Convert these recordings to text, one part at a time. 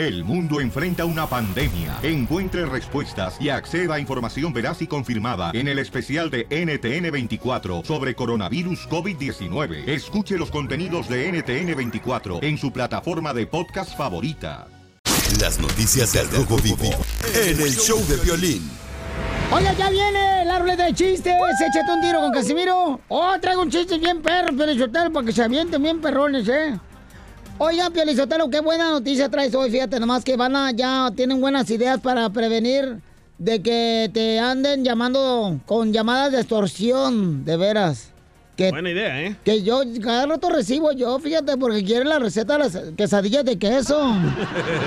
El mundo enfrenta una pandemia. Encuentre respuestas y acceda a información veraz y confirmada en el especial de NTN24 sobre coronavirus COVID-19. Escuche los contenidos de NTN24 en su plataforma de podcast favorita. Las noticias del Rojo Vivo en el show de violín. Oiga, ya viene la ruleta de chistes. Échate un tiro con Casimiro. Oh, traigo un chiste bien perro, Pielizotelo, para que se avienten bien perrones, ¿eh? Oiga, Pielizotelo, qué buena noticia traes hoy. Fíjate nomás que van a, ya tienen buenas ideas para prevenir de que te anden llamando con llamadas de extorsión, de veras. Que, Buena idea, ¿eh? que yo cada rato recibo yo, fíjate, porque quieren la receta de las quesadillas de queso.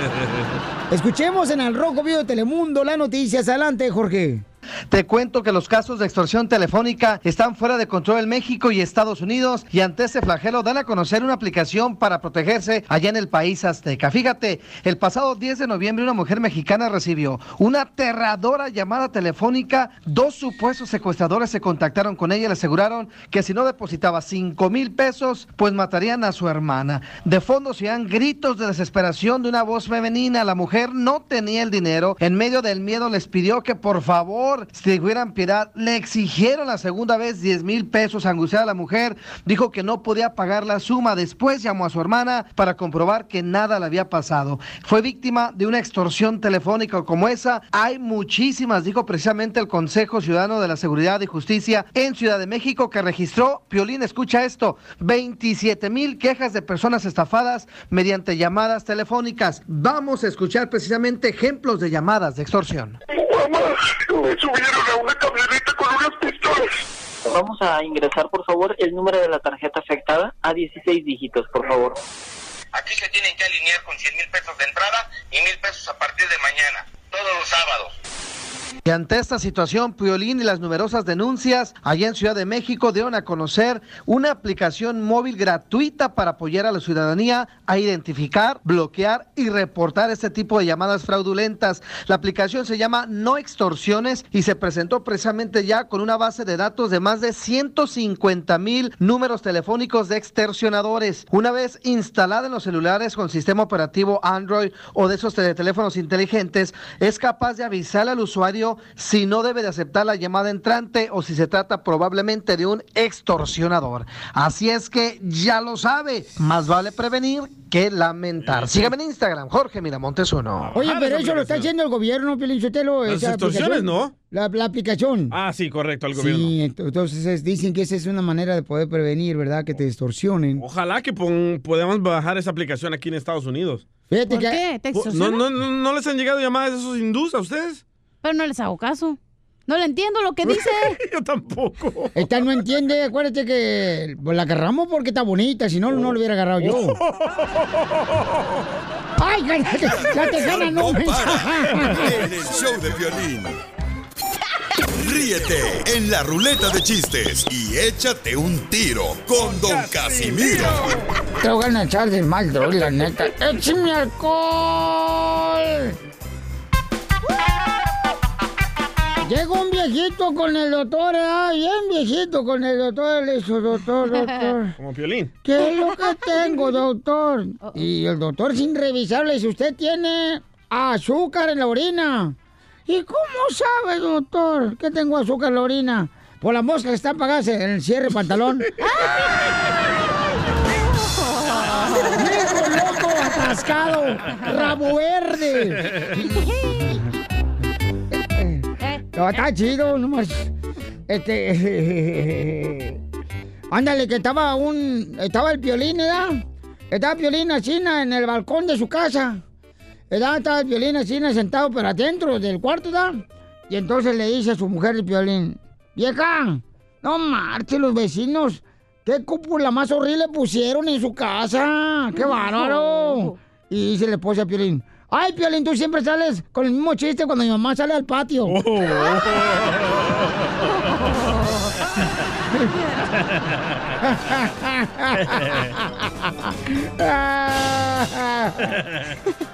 Escuchemos en el Rojo Vivo de Telemundo las noticias. Adelante, Jorge. Te cuento que los casos de extorsión telefónica están fuera de control en México y Estados Unidos y ante este flagelo dan a conocer una aplicación para protegerse allá en el país azteca. Fíjate, el pasado 10 de noviembre una mujer mexicana recibió una aterradora llamada telefónica. Dos supuestos secuestradores se contactaron con ella y le aseguraron que si no depositaba 5 mil pesos, pues matarían a su hermana. De fondo se dan gritos de desesperación de una voz femenina. La mujer no tenía el dinero. En medio del miedo les pidió que por favor si tuvieran piedad, le exigieron la segunda vez 10 mil pesos. Angustiada la mujer dijo que no podía pagar la suma. Después llamó a su hermana para comprobar que nada le había pasado. Fue víctima de una extorsión telefónica como esa. Hay muchísimas, dijo precisamente el Consejo Ciudadano de la Seguridad y Justicia en Ciudad de México que registró, Piolín, escucha esto, 27 mil quejas de personas estafadas mediante llamadas telefónicas. Vamos a escuchar precisamente ejemplos de llamadas de extorsión. Me subieron a una camioneta con unas pistolas. Vamos a ingresar, por favor, el número de la tarjeta afectada a 16 dígitos, por favor. Aquí se tienen que alinear con 100 mil pesos de entrada y mil pesos a partir de mañana, todos los sábados. Y ante esta situación, Piolín y las numerosas denuncias allá en Ciudad de México dieron a conocer una aplicación móvil gratuita para apoyar a la ciudadanía a identificar, bloquear y reportar este tipo de llamadas fraudulentas. La aplicación se llama No Extorsiones y se presentó precisamente ya con una base de datos de más de 150 mil números telefónicos de extorsionadores. Una vez instalada en los celulares con sistema operativo Android o de esos teléfonos inteligentes, es capaz de avisar al usuario si no debe de aceptar la llamada entrante o si se trata probablemente de un extorsionador. Así es que ya lo sabe, más vale prevenir que lamentar. Sígame en Instagram, Jorge Miramontes uno. Oye, Bajar pero eso lo está aplicación. haciendo el gobierno, Piolín Sotelo. Las extorsiones. ¿no? La, la aplicación. Ah, sí, correcto, al gobierno. Sí, ent- entonces es- dicen que esa es una manera de poder prevenir, ¿verdad? Que te extorsionen. Ojalá que podamos bajar esa aplicación aquí en Estados Unidos. Fíjate ¿Por que... qué? ¿Te ¿No, extorsionan? no, no, no les han llegado llamadas de esos hindús a ustedes? Pero no les hago caso. No le entiendo lo que dice. Yo tampoco. Esta no entiende, acuérdate que pues, la agarramos porque está bonita, si no, no lo hubiera agarrado yo. ¡Ay, cállate! ¡La tejana no! No me- para en el show de violín. Ríete en la ruleta de chistes y échate un tiro con Don Casimiro. Te voy a echar de mal, droga, la neta. ¡Échame alcohol! Llega un viejito con el doctor, ¿eh? bien viejito con el doctor. Le dice, doctor, doctor. Como Piolín. ¿Qué es lo que tengo, doctor? Y el doctor, sin revisarle, dice, usted tiene azúcar en la orina. ¿Y cómo sabe, doctor, que tengo azúcar en la orina? Por la mosca que está apagada en el cierre pantalón. ¡Viejo loco, atascado! ¡Rabo verde! No, está chido, nomás. Este. Ándale, que estaba un. Estaba el violín, ¿verdad? Estaba el violín así en el balcón de su casa. ¿Verdad? Estaba el violín así sentado, pero adentro del cuarto, ¿verdad? Y entonces le dice a su mujer el violín: Vieja, no marche los vecinos. ¿Qué cúpula más horrible pusieron en su casa? ¡Qué bárbaro! Y dice la esposa a Piolín, ay, Piolín, tú siempre sales con el mismo chiste cuando mi mamá sale al patio.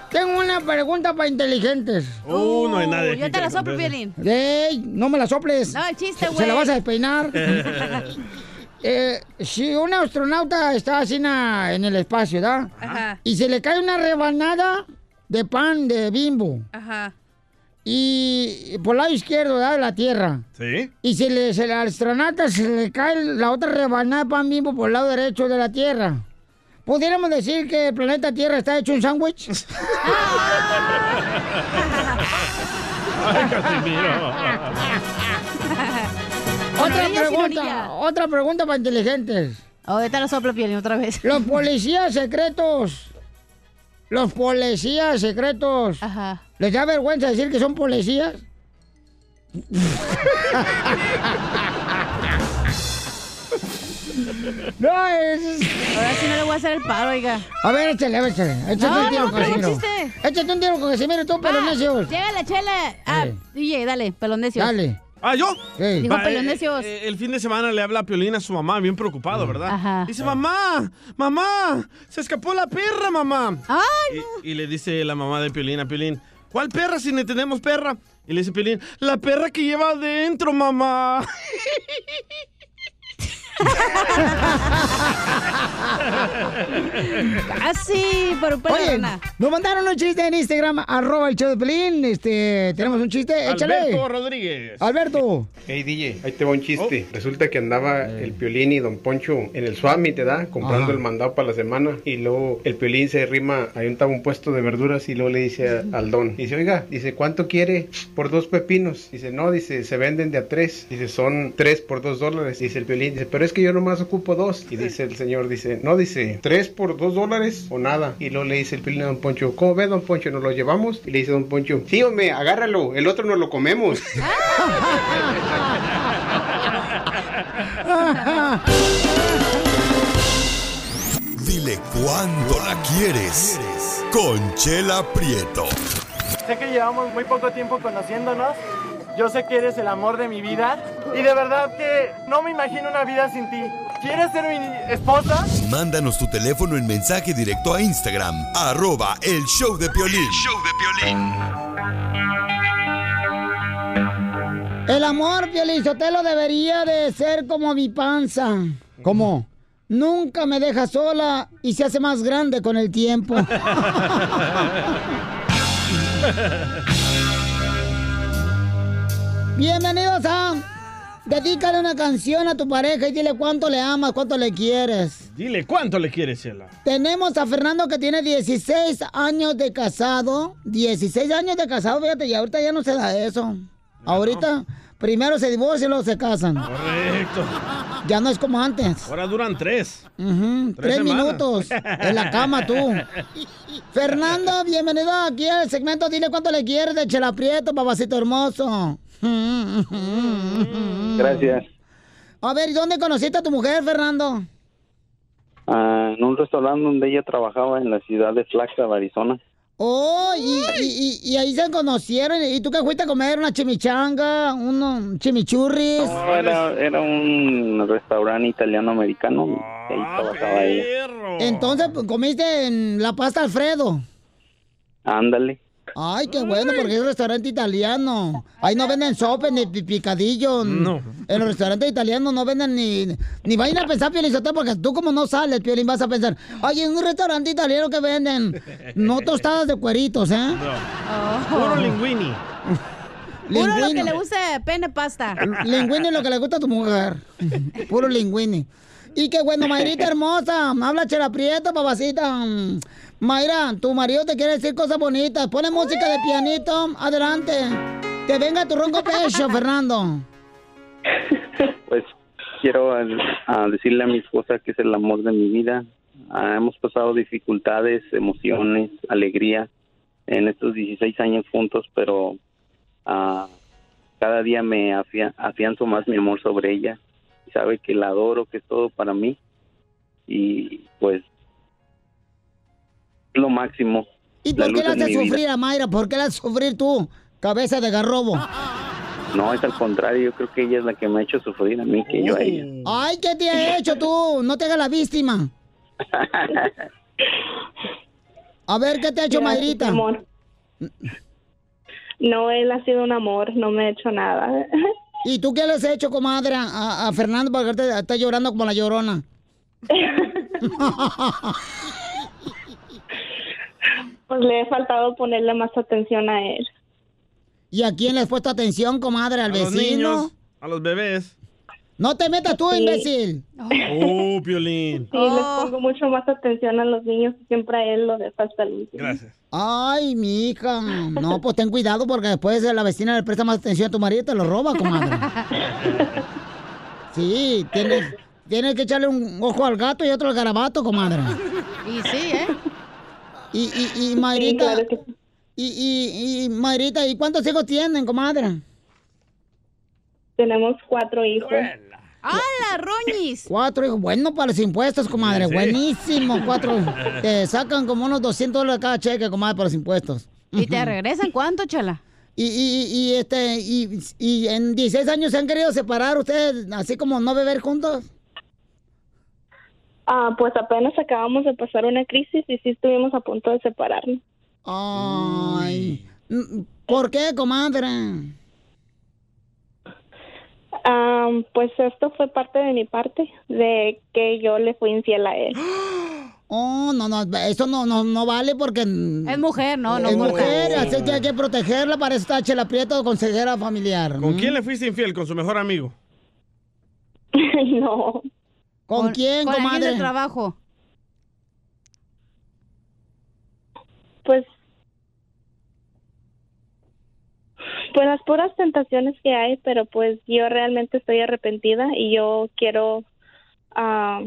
Tengo una pregunta para inteligentes. Uh, no hay nadie Yo te la soplo. Piolín. ¡Ey! No me la soples. No, el chiste, Se- güey. Se la vas a despeinar. Eh, si un astronauta está así en el espacio, ¿verdad? Ajá. Y se le cae una rebanada de pan de bimbo. Ajá. Y por el lado izquierdo ¿verdad? de la tierra. ¿Sí? Y si le, se le, al astronauta se le cae la otra rebanada de pan bimbo por el lado derecho de la tierra. ¿Pudiéramos decir que el planeta Tierra está hecho un sándwich? Otra pregunta, otra pregunta para inteligentes. Ahorita la sopla piel otra vez. Los policías secretos. Los policías secretos. Ajá. ¿Les da vergüenza decir que son policías? no, es... Ahora sí no le voy a hacer el paro, oiga. A ver, échale, échale. Échate No, un tiro no, con Casimiro. Échate un tiro con Casimiro, tú, pero Ah, necios. Llégale, chele. Ah, Eh. DJ, dale, pelón necio. Dale. ¿Ah, yo? Dijo Va, pelón eh, necios. eh, el fin de semana le habla a Piolín a su mamá, bien preocupado, ¿verdad? Ajá. Dice, mamá, mamá, se escapó la perra, mamá. Ay, Y, y le dice la mamá de Piolín a Piolín, ¿cuál perra si no tenemos perra? Y le dice Piolín, la perra que lleva adentro, mamá. casi, pero Oye, pelona. nos mandaron un chiste en Instagram, arroba el show de Pelín. Este, tenemos un chiste, échale. Alberto Rodríguez. Alberto. Hey DJ, ahí te va un chiste. Resulta que andaba el Piolín y Don Poncho en el Suami, te da, comprando Ajá. el mandado para la semana. Y luego el Piolín se rima, ahí estaba un puesto de verduras y luego le dice a- al Don, dice, oiga, dice, ¿cuánto quiere por dos pepinos? Dice, no, dice, se venden de a tres. Dice, son tres por dos dólares. Dice el Piolín, dice, pero es que yo nomás ocupo dos. Y dice el señor, dice, no, dice, tres por dos dólares o nada. Y luego le dice el Piolín a Don Poncho, ¿cómo ve Don Poncho? ¿Nos lo llevamos? Y le dice Don Poncho, sí, hombre, agárralo, el otro no lo comemos. Dile cuándo la quieres. Conchela Prieto. Sé que llevamos muy poco tiempo conociéndonos. Yo sé que eres el amor de mi vida. Y de verdad que no me imagino una vida sin ti. ¿Quieres ser mi esposa? Mándanos tu teléfono en mensaje directo a Instagram, arroba el show de Piolín. El amor, Piolizotelo, debería de ser como mi panza. ¿Cómo? Nunca me deja sola y se hace más grande con el tiempo. Bienvenidos a Dedícale una canción a tu pareja y dile cuánto le amas, cuánto le quieres. Dile, ¿cuánto le quieres, Chela? Tenemos a Fernando que tiene 16 años de casado. 16 años de casado, fíjate, y ahorita ya no se da eso. Ahorita primero se divorcian y luego se casan. Correcto. Ya no es como antes. Ahora duran tres. Ujú, Tres Tres minutos en la cama tú. Fernando, bienvenido aquí al segmento Dile cuánto le quieres de Chela Prieto, papacito hermoso. Gracias. A ver, ¿y dónde conociste a tu mujer, Fernando? Ah, en un restaurante donde ella trabajaba en la ciudad de Flagstaff, Arizona. Oh, y, y- y- y ahí se conocieron. ¿Y tú qué fuiste a comer? ¿Una chimichanga? ¿Un chimichurris? No, era, era un restaurante italiano-americano. Ahí trabajaba ella. Entonces, pues, comiste en la pasta Alfredo. Ándale. Ay, qué bueno, porque es un restaurante italiano. Ahí no venden sopa ni pi- picadillo. No. En los restaurantes italianos no venden ni... Ni vayan a pensar, Piolín, porque tú como no sales, Piolín, vas a pensar, oye, en un restaurante italiano que venden no tostadas de cueritos, ¿eh? Puro linguini. Puro lo que le gusta pene pasta. Linguini es lo que le gusta a tu mujer. Puro linguini. Y qué bueno, Mayrita hermosa. Habla Chela Prieto, papacita. Mayra, tu marido te quiere decir cosas bonitas. Pone música de pianito. Adelante. Que venga tu ronco pecho, Fernando. Pues quiero ah, decirle a mi esposa que es el amor de mi vida. Ah, hemos pasado dificultades, emociones, alegría en estos 16 años juntos, pero ah, cada día me afia- afianzo más mi amor sobre ella. Sabe que la adoro, que es todo para mí. Y pues es lo máximo. ¿Y La por qué mi haces vida. sufrir a Mayra? ¿Por qué le haces sufrir tú, cabeza de garrobo? No, es al contrario, yo creo que ella es la que me ha hecho sufrir a mí que yo a ella. Ay, ¿qué te ha hecho tú? No te hagas la víctima. A ver, ¿qué te ha hecho Mayrita? amor. No, él ha sido un amor, no me ha hecho nada. ¿Y tú qué le has hecho, comadre, a, a Fernando porque ahorita está llorando como la llorona? Pues le he faltado ponerle más atención a él. ¿Y a quién le has puesto atención, comadre? ¿Al A los vecino? niños, a los bebés. No te metas tú, Sí. imbécil. Oh, Piolín. Sí, les pongo mucho más atención a los niños y siempre a él lo dejo hasta el último. Gracias. Ay, mi hija. No, pues ten cuidado porque después la vecina le presta más atención a tu marido y te lo roba, comadre. Sí, tienes, tienes que echarle un ojo al gato y otro al garabato, comadre. Y sí, ¿eh? Y, y, y Mayrita. claro que y, y, y Mayrita, ¿y cuántos hijos tienen, comadre? Tenemos cuatro hijos. ¡Hala, roñis! Cuatro hijos. Bueno para los impuestos, comadre. Sí. Buenísimo. Cuatro. Te sacan como unos 200 dólares cada cheque, comadre, por los impuestos. ¿Y te regresan cuánto, chala? Y, y, y, este, y, y en 16 años se han querido separar ustedes, así como no beber juntos. Ah, pues apenas acabamos de pasar una crisis y sí estuvimos a punto de separarnos. Ay. Mm, ¿Por qué, comadre? Ah, pues esto fue parte de mi parte, de que yo le fui infiel a él. Oh, no, no, eso no, no, no vale porque... Es mujer, no, no Es mujer. mujer, así que hay que protegerla, para eso está Chela Prieto, consejera familiar. ¿Con quién le fuiste infiel? ¿Con su mejor amigo? no. ¿Con, quién, con alguien comadre? del trabajo. Pues pues las puras tentaciones que hay, pero pues yo realmente estoy arrepentida y yo quiero ah,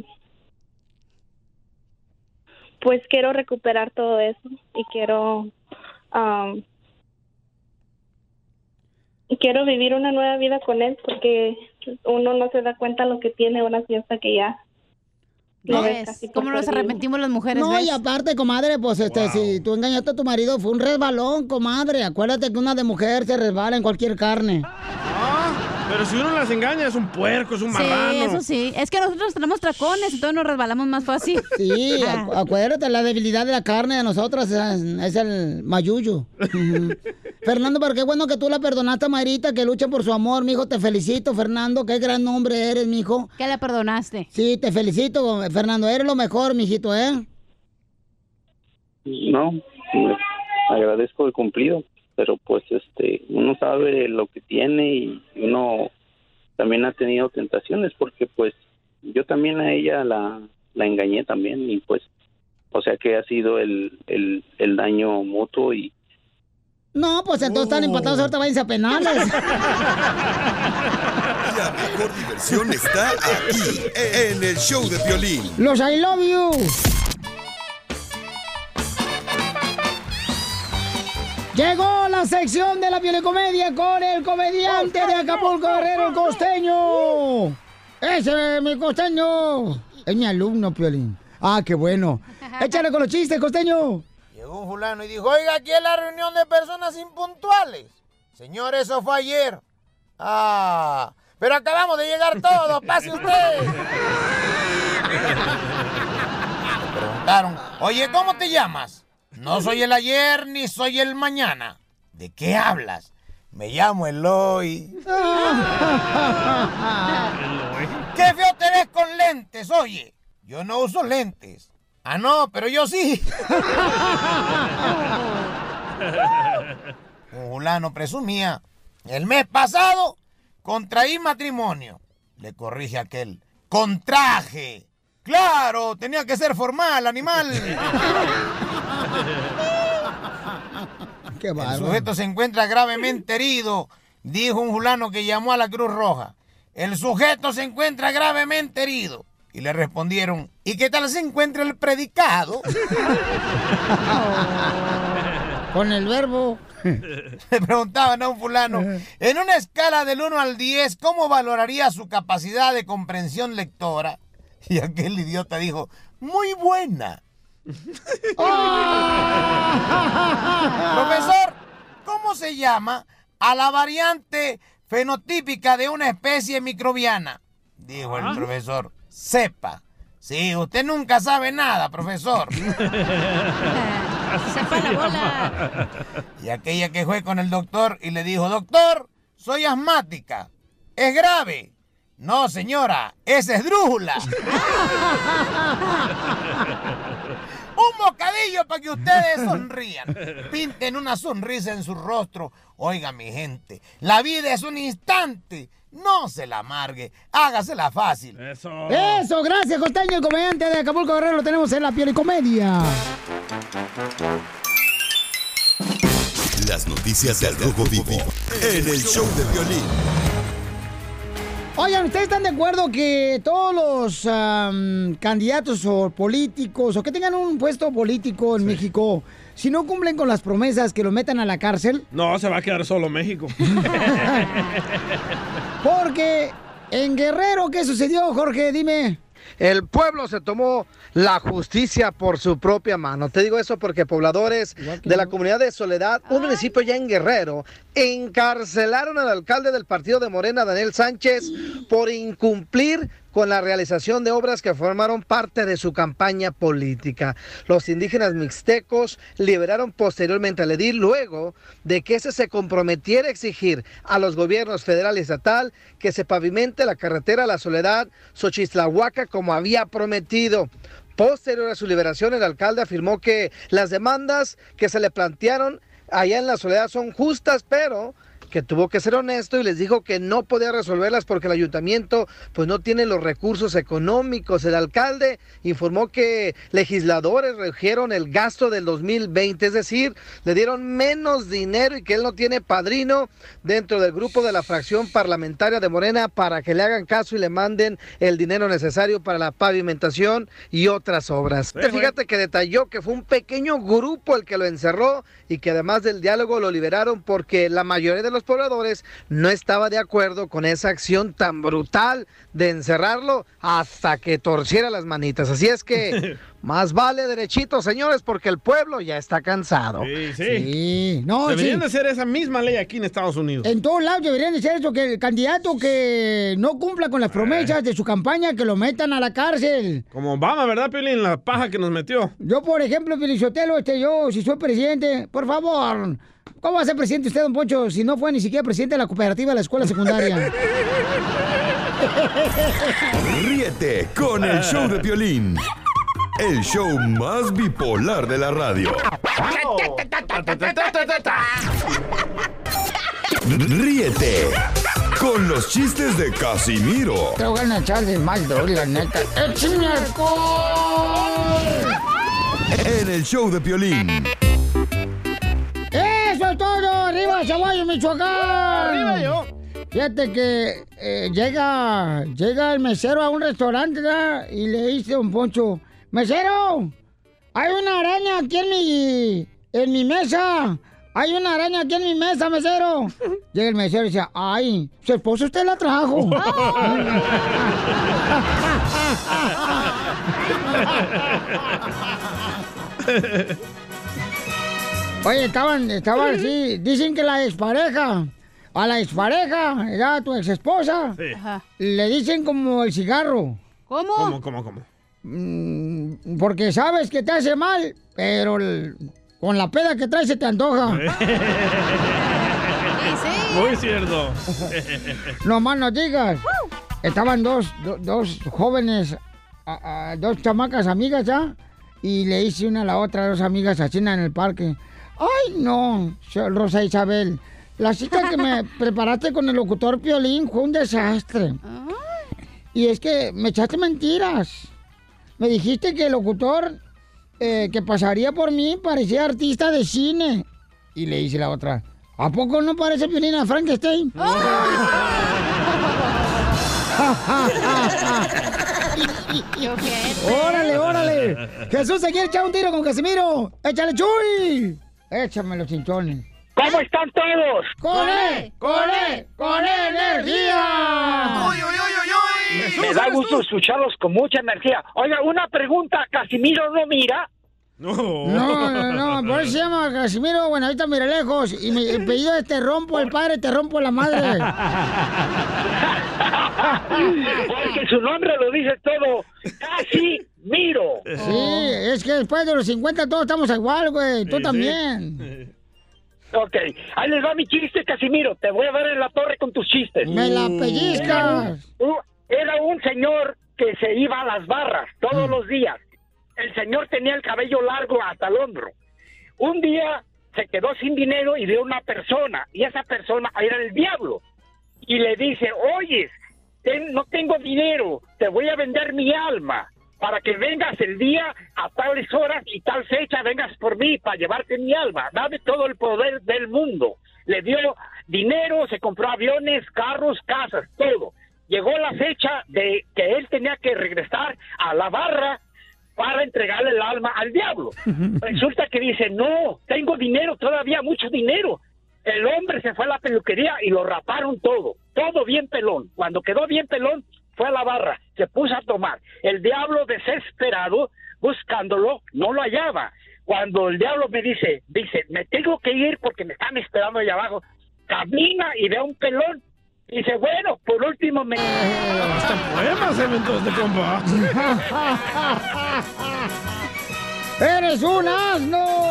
pues quiero recuperar todo eso y quiero ah, y quiero vivir una nueva vida con él porque uno no se da cuenta lo que tiene una fiesta que ya lo No ves es. ¿Cómo nos arrepentimos las mujeres? No, ves? y aparte, comadre, pues este, si tú engañaste a tu marido, fue un resbalón, comadre. Acuérdate que una de mujer se resbala en cualquier carne. Pero si uno las engaña, es un puerco, es un Sí, marrano. eso sí. Es que nosotros tenemos tracones, entonces nos resbalamos más fácil. Sí, acu- acuérdate, la debilidad de la carne de nosotras es, es el mayuyo. Fernando, pero qué bueno que tú la perdonaste a Mayrita, que lucha por su amor, mijo. Te felicito, Fernando. Qué gran hombre eres, mijo. ¿Qué la perdonaste? Sí, te felicito, Fernando. Eres lo mejor, mijito, ¿eh? No, me agradezco el cumplido, pero pues este, uno sabe lo que tiene y uno también ha tenido tentaciones porque pues yo también a ella la, la engañé también y pues, o sea que ha sido el, el, el daño mutuo y No, pues entonces están empatados, ahorita váyanse a penales. La mejor diversión está aquí, en el show de violín. Los I love you. Llegó la sección de la comedia con el comediante de Acapulco Guerrero, el costeño. Ese es mi costeño. Es mi alumno, Piolín. Ah, qué bueno. Échale con los chistes, costeño. Llegó un fulano y dijo, oiga, aquí es la reunión de personas impuntuales. Señor, eso fue ayer. Ah, pero acabamos de llegar todos, pase usted. Le preguntaron, oye, ¿cómo te llamas? No soy el ayer ni soy el mañana. ¿De qué hablas? Me llamo Eloy. ¡Qué feo te ves con lentes, oye! Yo no uso lentes. Ah, no, pero yo sí. Un fulano presumía. El mes pasado contraí matrimonio. Le corrige aquel. Contraje. Claro, tenía que ser formal, animal. Qué El sujeto se encuentra gravemente herido, dijo un fulano que llamó a la Cruz Roja. El sujeto se encuentra gravemente herido. Y le respondieron, ¿y qué tal se encuentra el predicado? Con el verbo. Le preguntaban a un fulano, en una escala del 1 al 10, ¿cómo valoraría su capacidad de comprensión lectora? Y aquel idiota dijo, muy buena. Profesor, ¿cómo se llama a la variante fenotípica de una especie microbiana? Dijo el profesor, cepa. Sí, usted nunca sabe nada, profesor. Sepa la bola. Y aquella que fue con el doctor y le dijo, doctor, soy asmática. ¿Es grave? No, señora, es esdrújula. un bocadillo para que ustedes sonrían. Pinten una sonrisa en su rostro. Oiga, mi gente, la vida es un instante. No se la amargue, hágasela fácil. Eso. Eso, gracias, Costeño, el comediante de Acapulco Guerrero. Lo tenemos en la piel y comedia. Las noticias del Rojo Vivo en el show de violín. Oigan, ¿ustedes están de acuerdo que todos los candidatos o políticos o que tengan un puesto político en México, si no cumplen con las promesas, que lo metan a la cárcel? No, se va a quedar solo México. Porque en Guerrero, ¿qué sucedió, Jorge? Dime. El pueblo se tomó la justicia por su propia mano. Te digo eso porque pobladores de la comunidad de Soledad, un municipio ya en Guerrero, encarcelaron al alcalde del partido de Morena, Daniel Sánchez, por incumplir con la realización de obras que formaron parte de su campaña política. Los indígenas mixtecos liberaron posteriormente al edil luego de que ese se comprometiera a exigir a los gobiernos federal y estatal que se pavimente la carretera a la Soledad Xochistlahuaca como había prometido. Posterior a su liberación, el alcalde afirmó que las demandas que se le plantearon allá en la Soledad son justas, pero que tuvo que ser honesto y les dijo que no podía resolverlas porque el ayuntamiento pues no tiene los recursos económicos. El alcalde informó que legisladores redujeron el gasto del 2020, es decir, le dieron menos dinero y que él no tiene padrino dentro del grupo de la fracción parlamentaria de Morena para que le hagan caso y le manden el dinero necesario para la pavimentación y otras obras. Fíjate que detalló que fue un pequeño grupo el que lo encerró y que además del diálogo lo liberaron porque la mayoría de los pobladores no estaba de acuerdo con esa acción tan brutal de encerrarlo hasta que torciera las manitas. Así es que más vale derechito, señores, porque el pueblo ya está cansado. Sí, sí. Sí, no, Deberían sí. de hacer esa misma ley aquí en Estados Unidos. En todos lados deberían de ser eso, que el candidato que no cumpla con las promesas de su campaña, que lo metan a la cárcel. Como Obama, ¿verdad, Pelín? La paja que nos metió. Yo, por ejemplo, este, yo, si soy presidente, por favor, ¿cómo va a ser presidente usted, don Poncho, si no fue ni siquiera presidente de la cooperativa de la escuela secundaria? Ríete con el show de violín. El show más bipolar de la radio. Ríete con los chistes de Casimiro Te voy a echar de mal, la neta. ¡Échame alcohol! en el show de violín. ¡Arriba, Zaguayo, Michoacán! ¡Arriba yo! Fíjate que eh, llega, llega el mesero a un restaurante ¿verdad? y le dice a un poncho, ¡Mesero! ¡Hay una araña aquí en mi, en mi mesa! ¡Hay una araña aquí en mi mesa, mesero! Llega el mesero y dice, ¡ay! Su esposo usted la trajo. Oye, estaban, estaban así. Dicen que la expareja, a la expareja, era tu ex esposa, Sí. le dicen como el cigarro. ¿Cómo? ¿Cómo, cómo, cómo? Mm, porque sabes que te hace mal, pero el- con la peda que traes se te antoja. Muy cierto. No más no digas. Estaban dos, do- dos jóvenes, a- a- dos chamacas amigas ya, y le hice una a la otra, dos amigas así en el parque. Ay, no, Rosa Isabel, la cita que me preparaste con el locutor Piolín fue un desastre. Y es que me echaste mentiras. Me dijiste que el locutor eh, que pasaría por mí parecía artista de cine. Y le dice la otra, ¿a poco no parece Piolín a Frankenstein? ¡Órale, órale! ¡Jesús se quiere echar un tiro con Casimiro! ¡Échale, Chuy! Échame los cinchones. ¿Cómo están todos? ¡Con él! ¡Con él! ¡Con energía! Me da gusto escucharlos con mucha energía. Oiga, una pregunta, ¿Casimiro no mira? No. No, no, no, por eso se llama Casimiro, bueno, ahorita mira lejos. Y mi el apellido es Te rompo el padre, te rompo la madre. Porque su nombre lo dice todo. Casi miro. Sí, es que después de los 50 todos estamos igual, güey. Tú Sí, también. Ok, ahí les va mi chiste, Casimiro. Te voy a dar en la torre con tus chistes. Me la pellizcas. Era un, era un señor que se iba a las barras todos los días. el señor tenía el cabello largo hasta el hombro. Un día se quedó sin dinero y vio una persona, y esa persona era el diablo. Y le dice, oye, ten- no tengo dinero, te voy a vender mi alma para que vengas el día a tales horas y tal fecha, vengas por mí para llevarte mi alma. Dame todo el poder del mundo. Le dio dinero, se compró aviones, carros, casas, todo. Llegó la fecha de que él tenía que regresar a la barra para entregarle el alma al diablo. Resulta que dice, no, tengo dinero, todavía mucho dinero. El hombre se fue a la peluquería y lo raparon todo, todo bien pelón. Cuando quedó bien pelón, fue a la barra, se puso a tomar. El diablo desesperado, buscándolo, no lo hallaba. Cuando el diablo me dice, dice, me tengo que ir porque me están esperando allá abajo, camina y ve a un pelón. Dice, bueno, por último me... Hasta poemas se inventó este compa. ¡Eres un asno!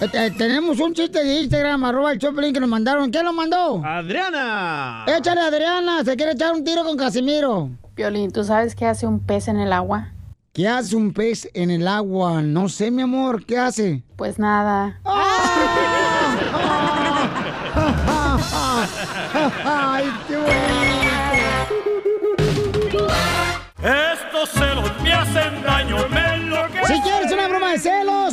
Eh, eh, tenemos un chiste de Instagram, arroba el Choplin que nos mandaron. ¿Quién lo mandó? Adriana. Échale, Adriana. Se quiere echar un tiro con Casimiro. Piolín, ¿tú sabes qué hace un pez en el agua? ¿Qué hace un pez en el agua? No sé, mi amor. ¿Qué hace? Pues nada. ¡Ay,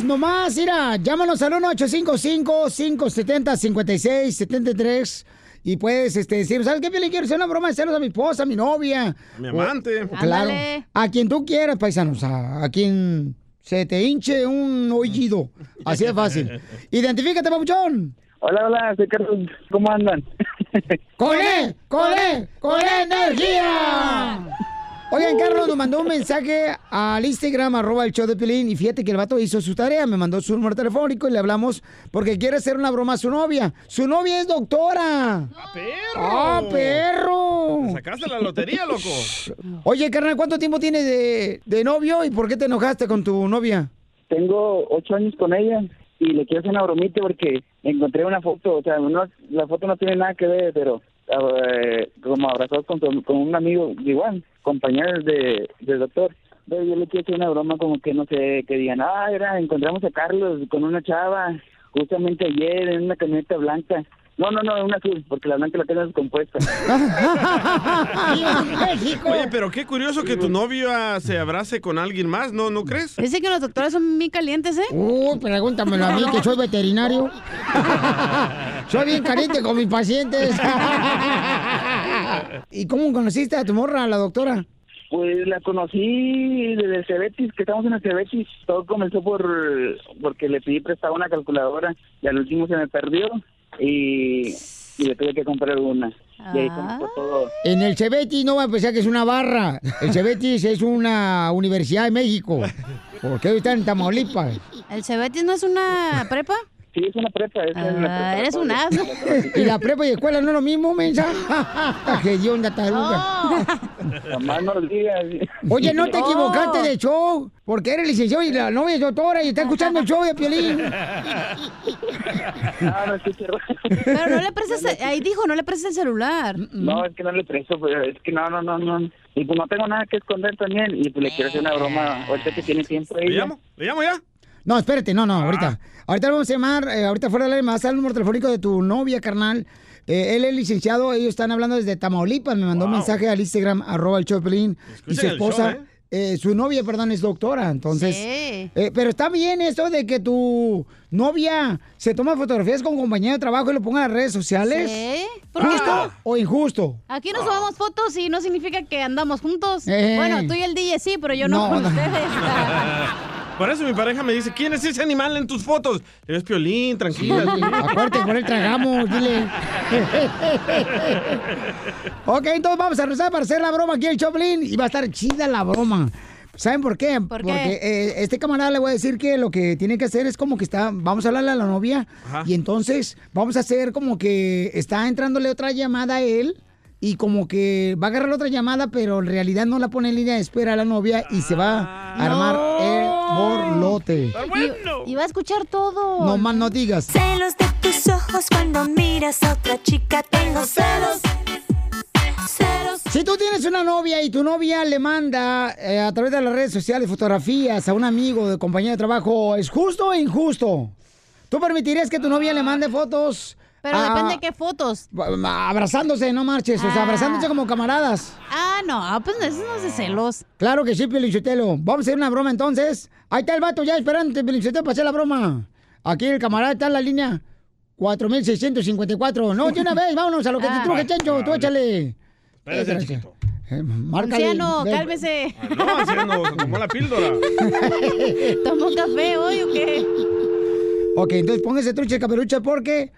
nomás, mira, llámanos al 1-855-570-5673 y puedes este, decir, ¿sabes qué? Le quiero hacer una broma de celos a mi esposa, a mi novia. Mi amante. O- claro. A quien tú quieras, paisanos, a, a quien se te hinche un oído. Así de fácil. Identifícate, papuchón. Hola, hola, soy Carlos. ¿Cómo andan? ¡Con él! ¡Con él! ¡Con energía! Oigan, Carlos nos mandó un mensaje al Instagram, arroba el show de Pelín, y fíjate que el vato hizo su tarea, me mandó su número telefónico y le hablamos porque quiere hacer una broma a su novia. ¡Su novia es doctora! ¡Perro! ¡Ah, perro! Te sacaste la lotería, loco. Oye, carnal, ¿cuánto tiempo tienes de, de novio y por qué te enojaste con tu novia? Tengo ocho años con ella y le quiero hacer una bromita porque encontré una foto, o sea, no- la foto no tiene nada que ver, pero eh, como abrazados con, con un amigo, igual, compañeros de, del doctor. Pero yo le quiero hacer una broma como que, no sé, que digan, ah, era, encontramos a Carlos con una chava justamente ayer en una camioneta blanca. No, no, no, una azul, porque la blanca la tengo descompuesta. Oye, pero qué curioso que tu novia se abrace con alguien más, ¿no? ¿No crees? Dice que los doctores son muy calientes, ¿eh? Uy, pregúntamelo a mí, que soy veterinario. soy bien caliente con mis pacientes. ¿Y cómo conociste a tu morra, a la doctora? Pues la conocí desde el Cebetis, que estamos en el Cebetis. Todo comenzó por porque le pedí prestado una calculadora y al último se me perdió y, y le tuve que comprar una. Y ahí comenzó todo. En el Cebetis no va a pensar que es una barra. El Cebetis es una universidad de México. Porque hoy está en Tamaulipas. ¿El Cebetis no es una prepa? Sí, es una prepa. Es Ah, eres un asno. Y la prepa y escuela no es lo mismo, mensa. ¡Qué onda, taruga! Jamás no digas. Oye, no te equivocaste de show, porque eres licenciado y la novia es doctora y está escuchando el show de Piolín. No, no. Pero no le prestes, ahí dijo, no le prestes el celular. No, es que no le presto, pero es que no, no, no, no. Y pues no tengo nada que esconder también. Y pues le quiero hacer una broma. Ahorita que tiene tiempo ella. ¿Le llamo? ¿Le llamo ya? No, espérate, no, no, ahorita. Ahorita lo vamos a llamar, eh, ahorita fuera de la más al número telefónico de tu novia, carnal. Eh, él es licenciado, ellos están hablando desde Tamaulipas, me mandó un mensaje al Instagram, arroba el Choplin, y su esposa, show, eh, su novia, perdón, es doctora, entonces... Sí. pero está bien esto de que tu novia se toma fotografías con compañero de trabajo y lo ponga en las redes sociales. Sí. ¿Por qué ¿Justo o injusto? Aquí nos tomamos fotos y no significa que andamos juntos. Bueno, tú y el DJ sí, pero yo no, No, con ustedes. Por eso mi pareja me dice, ¿quién es ese animal en tus fotos? Es Piolín, tranquila. Acuérdate, con él tragamos, dile. ok, entonces vamos a rezar para hacer la broma aquí el Choplin y va a estar chida la broma. ¿Saben por qué? ¿Por qué? Porque eh, este camarada le voy a decir que lo que tiene que hacer es como que está, vamos a hablarle a la novia Ajá. y entonces vamos a hacer como que está entrándole otra llamada a él y como que va a agarrar otra llamada, pero en realidad no la pone en línea de espera a la novia y se va a armar el borlote. Y, y va a escuchar todo. No más no digas. Celos de tus ojos cuando miras a otra chica. Tengo celos. Celos. Si tú tienes una novia y tu novia le manda eh, a través de las redes sociales fotografías a un amigo de compañía de trabajo, ¿es justo o injusto? ¿Tú permitirías que tu novia le mande fotos? Pero a- depende de qué fotos. Abrazándose, no marches, o sea, Ah. abrazándose como camaradas. Ah, no, pues eso no es de celos. Claro que sí, Pelichotelo. Vamos a hacer una broma entonces. Ahí está el vato ya esperando, Pelichotelo, para hacer la broma. Aquí el camarada está en la línea 4654. No, de una vez, vámonos a lo que te Ah. truje, Chencho, tú échale. Espérate, chiquito. Eh, márcale. Anciano, Ve- cálmese. No, anciano, se tomó la píldora. ¿Tomó café hoy o qué? Ok, entonces póngase trucha caperucha porque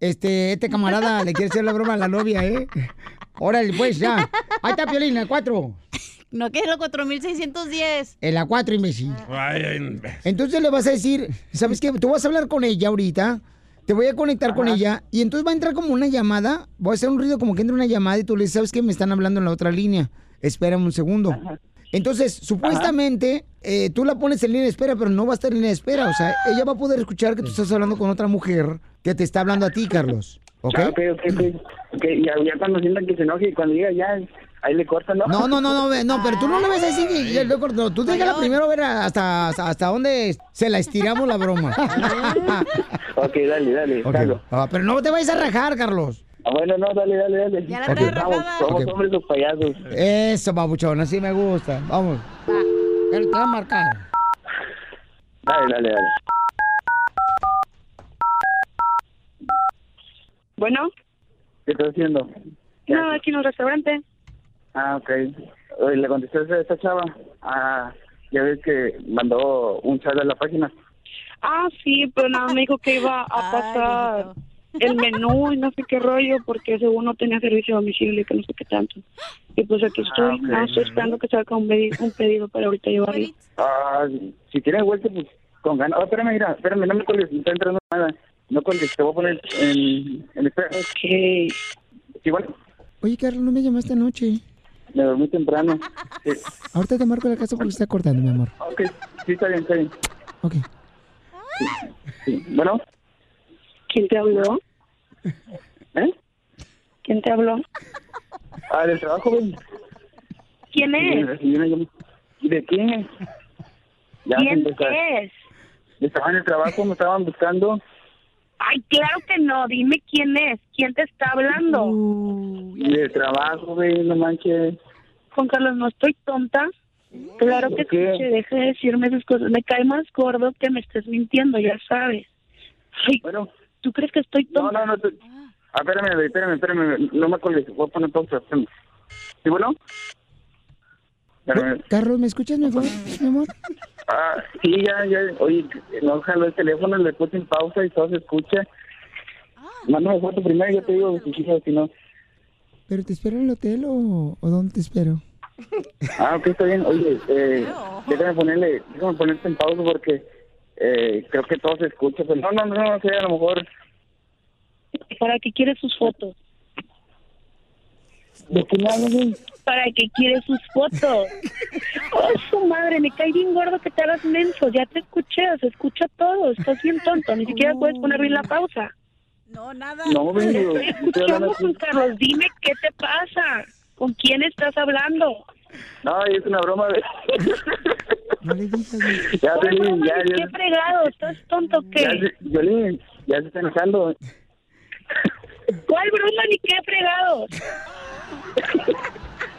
este, este camarada le quiere hacer la broma a la novia, ¿eh? Órale, pues, ya. Ahí está Piolín, la 4. No, que es lo 4610. En la 4, imbécil. Ay, ay, Entonces le vas a decir, ¿sabes qué? Tú vas a hablar con ella ahorita, te voy a conectar con ella y entonces va a entrar como una llamada, voy a hacer un ruido como que entra una llamada y tú le dices, ¿sabes qué? Me están hablando en la otra línea, espérame un segundo. Entonces, supuestamente, eh, tú la pones en línea de espera, pero no va a estar en línea de espera. O sea, ella va a poder escuchar que tú estás hablando con otra mujer que te está hablando a ti, Carlos. ¿Ok? Ah, ok, ok, ok. Ok, ya, ya cuando sientan que se enoje y cuando diga ya, ahí le cortan, ¿no? No, no, no, no, no, pero tú no le vas a decir que ya le corto. Tú déjala primero a ver hasta, hasta, hasta dónde se la estiramos la broma. ok, dale, dale. Salgo. Ah, pero no te vayas a rajar, Carlos. Ah, bueno, no, dale, dale, dale. Ya la trae Vamos, somos hombres o payasos. Eso, babuchón, así me gusta. Vamos. Él te va a marcar. Dale, dale, dale. Bueno, ¿Qué estás haciendo? no, aquí en un restaurante. Ah, ok. Oye, le contesté a esta chava. Ah, ya ves que mandó un chat a la página. Ah, sí, pero nada, me dijo que iba a pasar el menú y no sé qué rollo, porque según no tenía servicio de domicilio y que no sé qué tanto. Y pues aquí estoy, Ah, ok. no, estoy esperando que salga un, pedi- un pedido para ahorita llevarlo. Ah, si tienes vuelta, pues con ganas. Oh, espérame, mira, espérame, no me colgues, me está entrando nada. No colgues, te voy a poner en, en espera. Ok. Sí, bueno, Oye, Carlos, no me llamaste anoche. me dormí temprano. Sí. Ahorita te marco la casa porque se está cortando, mi amor. Ok, sí, está bien, está bien. Ok. Sí. Bueno, ¿Quién te habló? ¿Eh? ¿Quién te habló? Ah, del trabajo. ¿Quién es? ¿De quién es? Ya, ¿Quién empezar. es? Estaba en el trabajo, me estaban buscando. Ay, claro que no, dime quién es, quién te está hablando. De trabajo, ven, no manches. Juan Carlos, no estoy tonta. Claro que escuché, deja de decirme esas cosas. Me cae más gordo que me estés mintiendo, ya sabes. Ay, ¿tú crees que estoy No, tonta? no, no. te- Ah, espérame, espérame, espérame. No me colgues, voy a poner pausa. ¿Sí, bueno? Espérame. Carlos, ¿me escuchas mejor, mi amor? Ah, sí, ya, ya. Oye, no jaló el teléfono, le puse en pausa y todo se escucha. Mándame foto primero, yo te digo si no. ¿Pero te espero en el hotel o, o dónde te espero? Ah, ok, está bien. Oye, eh, déjame ponerle, déjame ponerte en pausa porque eh, creo que todo se escucha. Pero no, no, no, no sé, a lo mejor. ¿Para qué quiere sus fotos? ¿De qué me? ¿Para qué quiere sus fotos? Oh, su madre, me cae bien gordo que te hagas menso. Ya te escuché, se escucha todo. Estás bien tonto, ni siquiera puedes poner bien la pausa. No, nada. No, escuchando, Juan Carlos. Dime qué te pasa. ¿Con quién estás hablando? No, es una broma de. No le digas. ya, ¿Cuál Violín, broma? ya, ¿Qué ya. fregado? ¿Estás tonto? Ya, se- Violín, ya se está enojando. ¿Cuál broma ni qué fregado?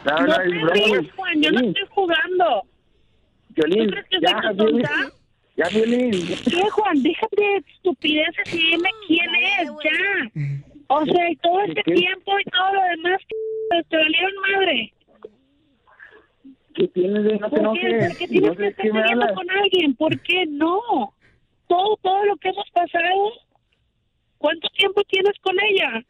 No, No no, te broma. rías, Juan, yo no estoy jugando. Violín, ¿Tú crees que ya, soy tu Violín. tonta? Ya, Violín. ¿Qué, Juan? Déjate de estupideces y dime quién es, ya. O sea, y todo este ¿Qué? tiempo y todo lo demás, te valieron madre. ¿Qué tienes de no te ¿Por qué? enojes? ¿Por qué tienes No que estar hablas. con alguien? ¿Por qué no? Todo, todo lo que hemos pasado, ¿cuánto tiempo tienes con ella?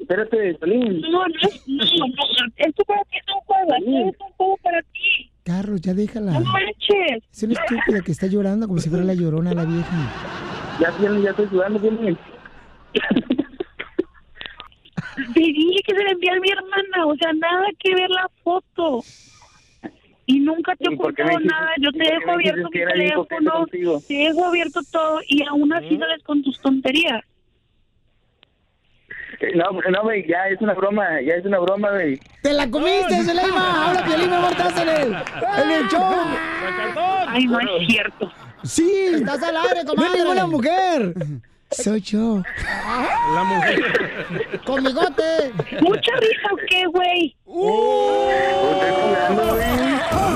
Espérate, Violín. No, no, es- no, no, esto para ti es un juego, esto es un juego para ti. Carlos, ya déjala. No manches. Es una estúpida que está llorando como si fuera la llorona la vieja. Ya, Violín, ya estoy sudando, Violín. Te dije que se la envié a mi hermana, o sea, nada que ver la foto. Y nunca te he ¿Y por qué me ocultado dijiste- nada, yo te dejo abierto mi que teléfono, te dejo abierto todo y aún así sales con tus tonterías. No, no, güey, ya es una broma, ya es una broma, güey. ¡Te la comiste, Selema! ¡Habla, Piolín, por favor, estás en el, en el show! Ay, no es cierto. ¡Sí! Estás al aire, comadre. ¡No ninguna mujer! Soy yo. La mujer. ¡Con bigote! ¿Mucha risa o qué, güey?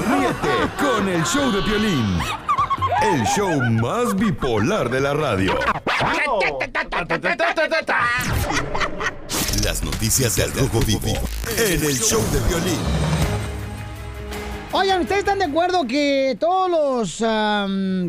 Ríete con el show de Piolín. El show más bipolar de la radio. Las noticias del Rojo Vivo en el show de Piolín. Oigan, ¿ustedes están de acuerdo que todos los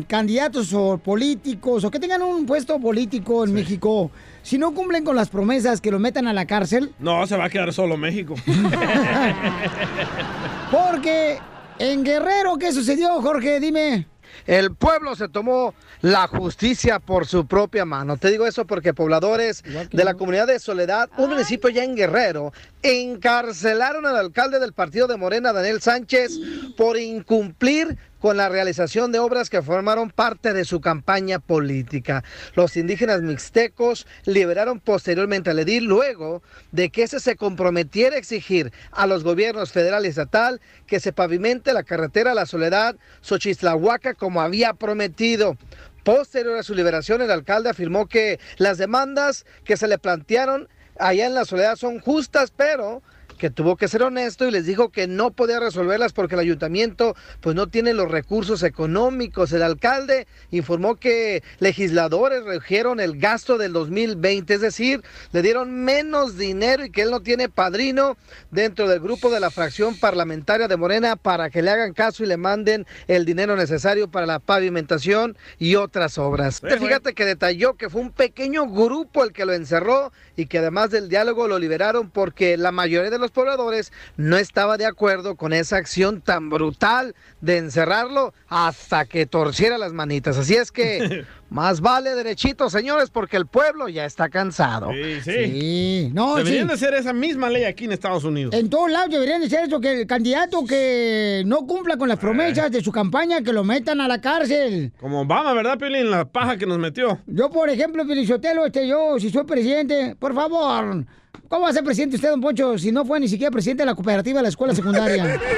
candidatos o políticos o que tengan un puesto político en México, si no cumplen con las promesas, que lo metan a la cárcel? No, se va a quedar solo México. Porque en Guerrero, ¿qué sucedió, Jorge? Dime. El pueblo se tomó la justicia por su propia mano. Te digo eso porque pobladores de la comunidad de Soledad, un municipio ya en Guerrero, encarcelaron al alcalde del partido de Morena, Daniel Sánchez, por incumplir con la realización de obras que formaron parte de su campaña política. Los indígenas mixtecos liberaron posteriormente al edil luego de que ese se comprometiera a exigir a los gobiernos federal y estatal que se pavimente la carretera a la Soledad Xochitlahuaca como había prometido. Posterior a su liberación, el alcalde afirmó que las demandas que se le plantearon allá en la Soledad son justas, pero que tuvo que ser honesto y les dijo que no podía resolverlas porque el ayuntamiento pues no tiene los recursos económicos. El alcalde informó que legisladores redujeron el gasto del 2020, es decir, le dieron menos dinero y que él no tiene padrino dentro del grupo de la fracción parlamentaria de Morena para que le hagan caso y le manden el dinero necesario para la pavimentación y otras obras. Fíjate que detalló que fue un pequeño grupo el que lo encerró y que además del diálogo lo liberaron porque la mayoría de los pobladores no estaba de acuerdo con esa acción tan brutal de encerrarlo hasta que torciera las manitas. Así es que más vale derechito, señores, porque el pueblo ya está cansado. Sí, sí. Sí, no, Deberían sí. de hacer esa misma ley aquí en Estados Unidos. En todos lados deberían de ser eso, que el candidato que no cumpla con las promesas de su campaña, que lo metan a la cárcel. Como Obama, ¿verdad, Piolín? La paja que nos metió. Yo, por ejemplo, Feliciotelo, este, yo, si soy presidente, por favor, ¿cómo va a ser presidente usted, don Poncho, si no fue ni siquiera presidente de la cooperativa de la escuela secundaria?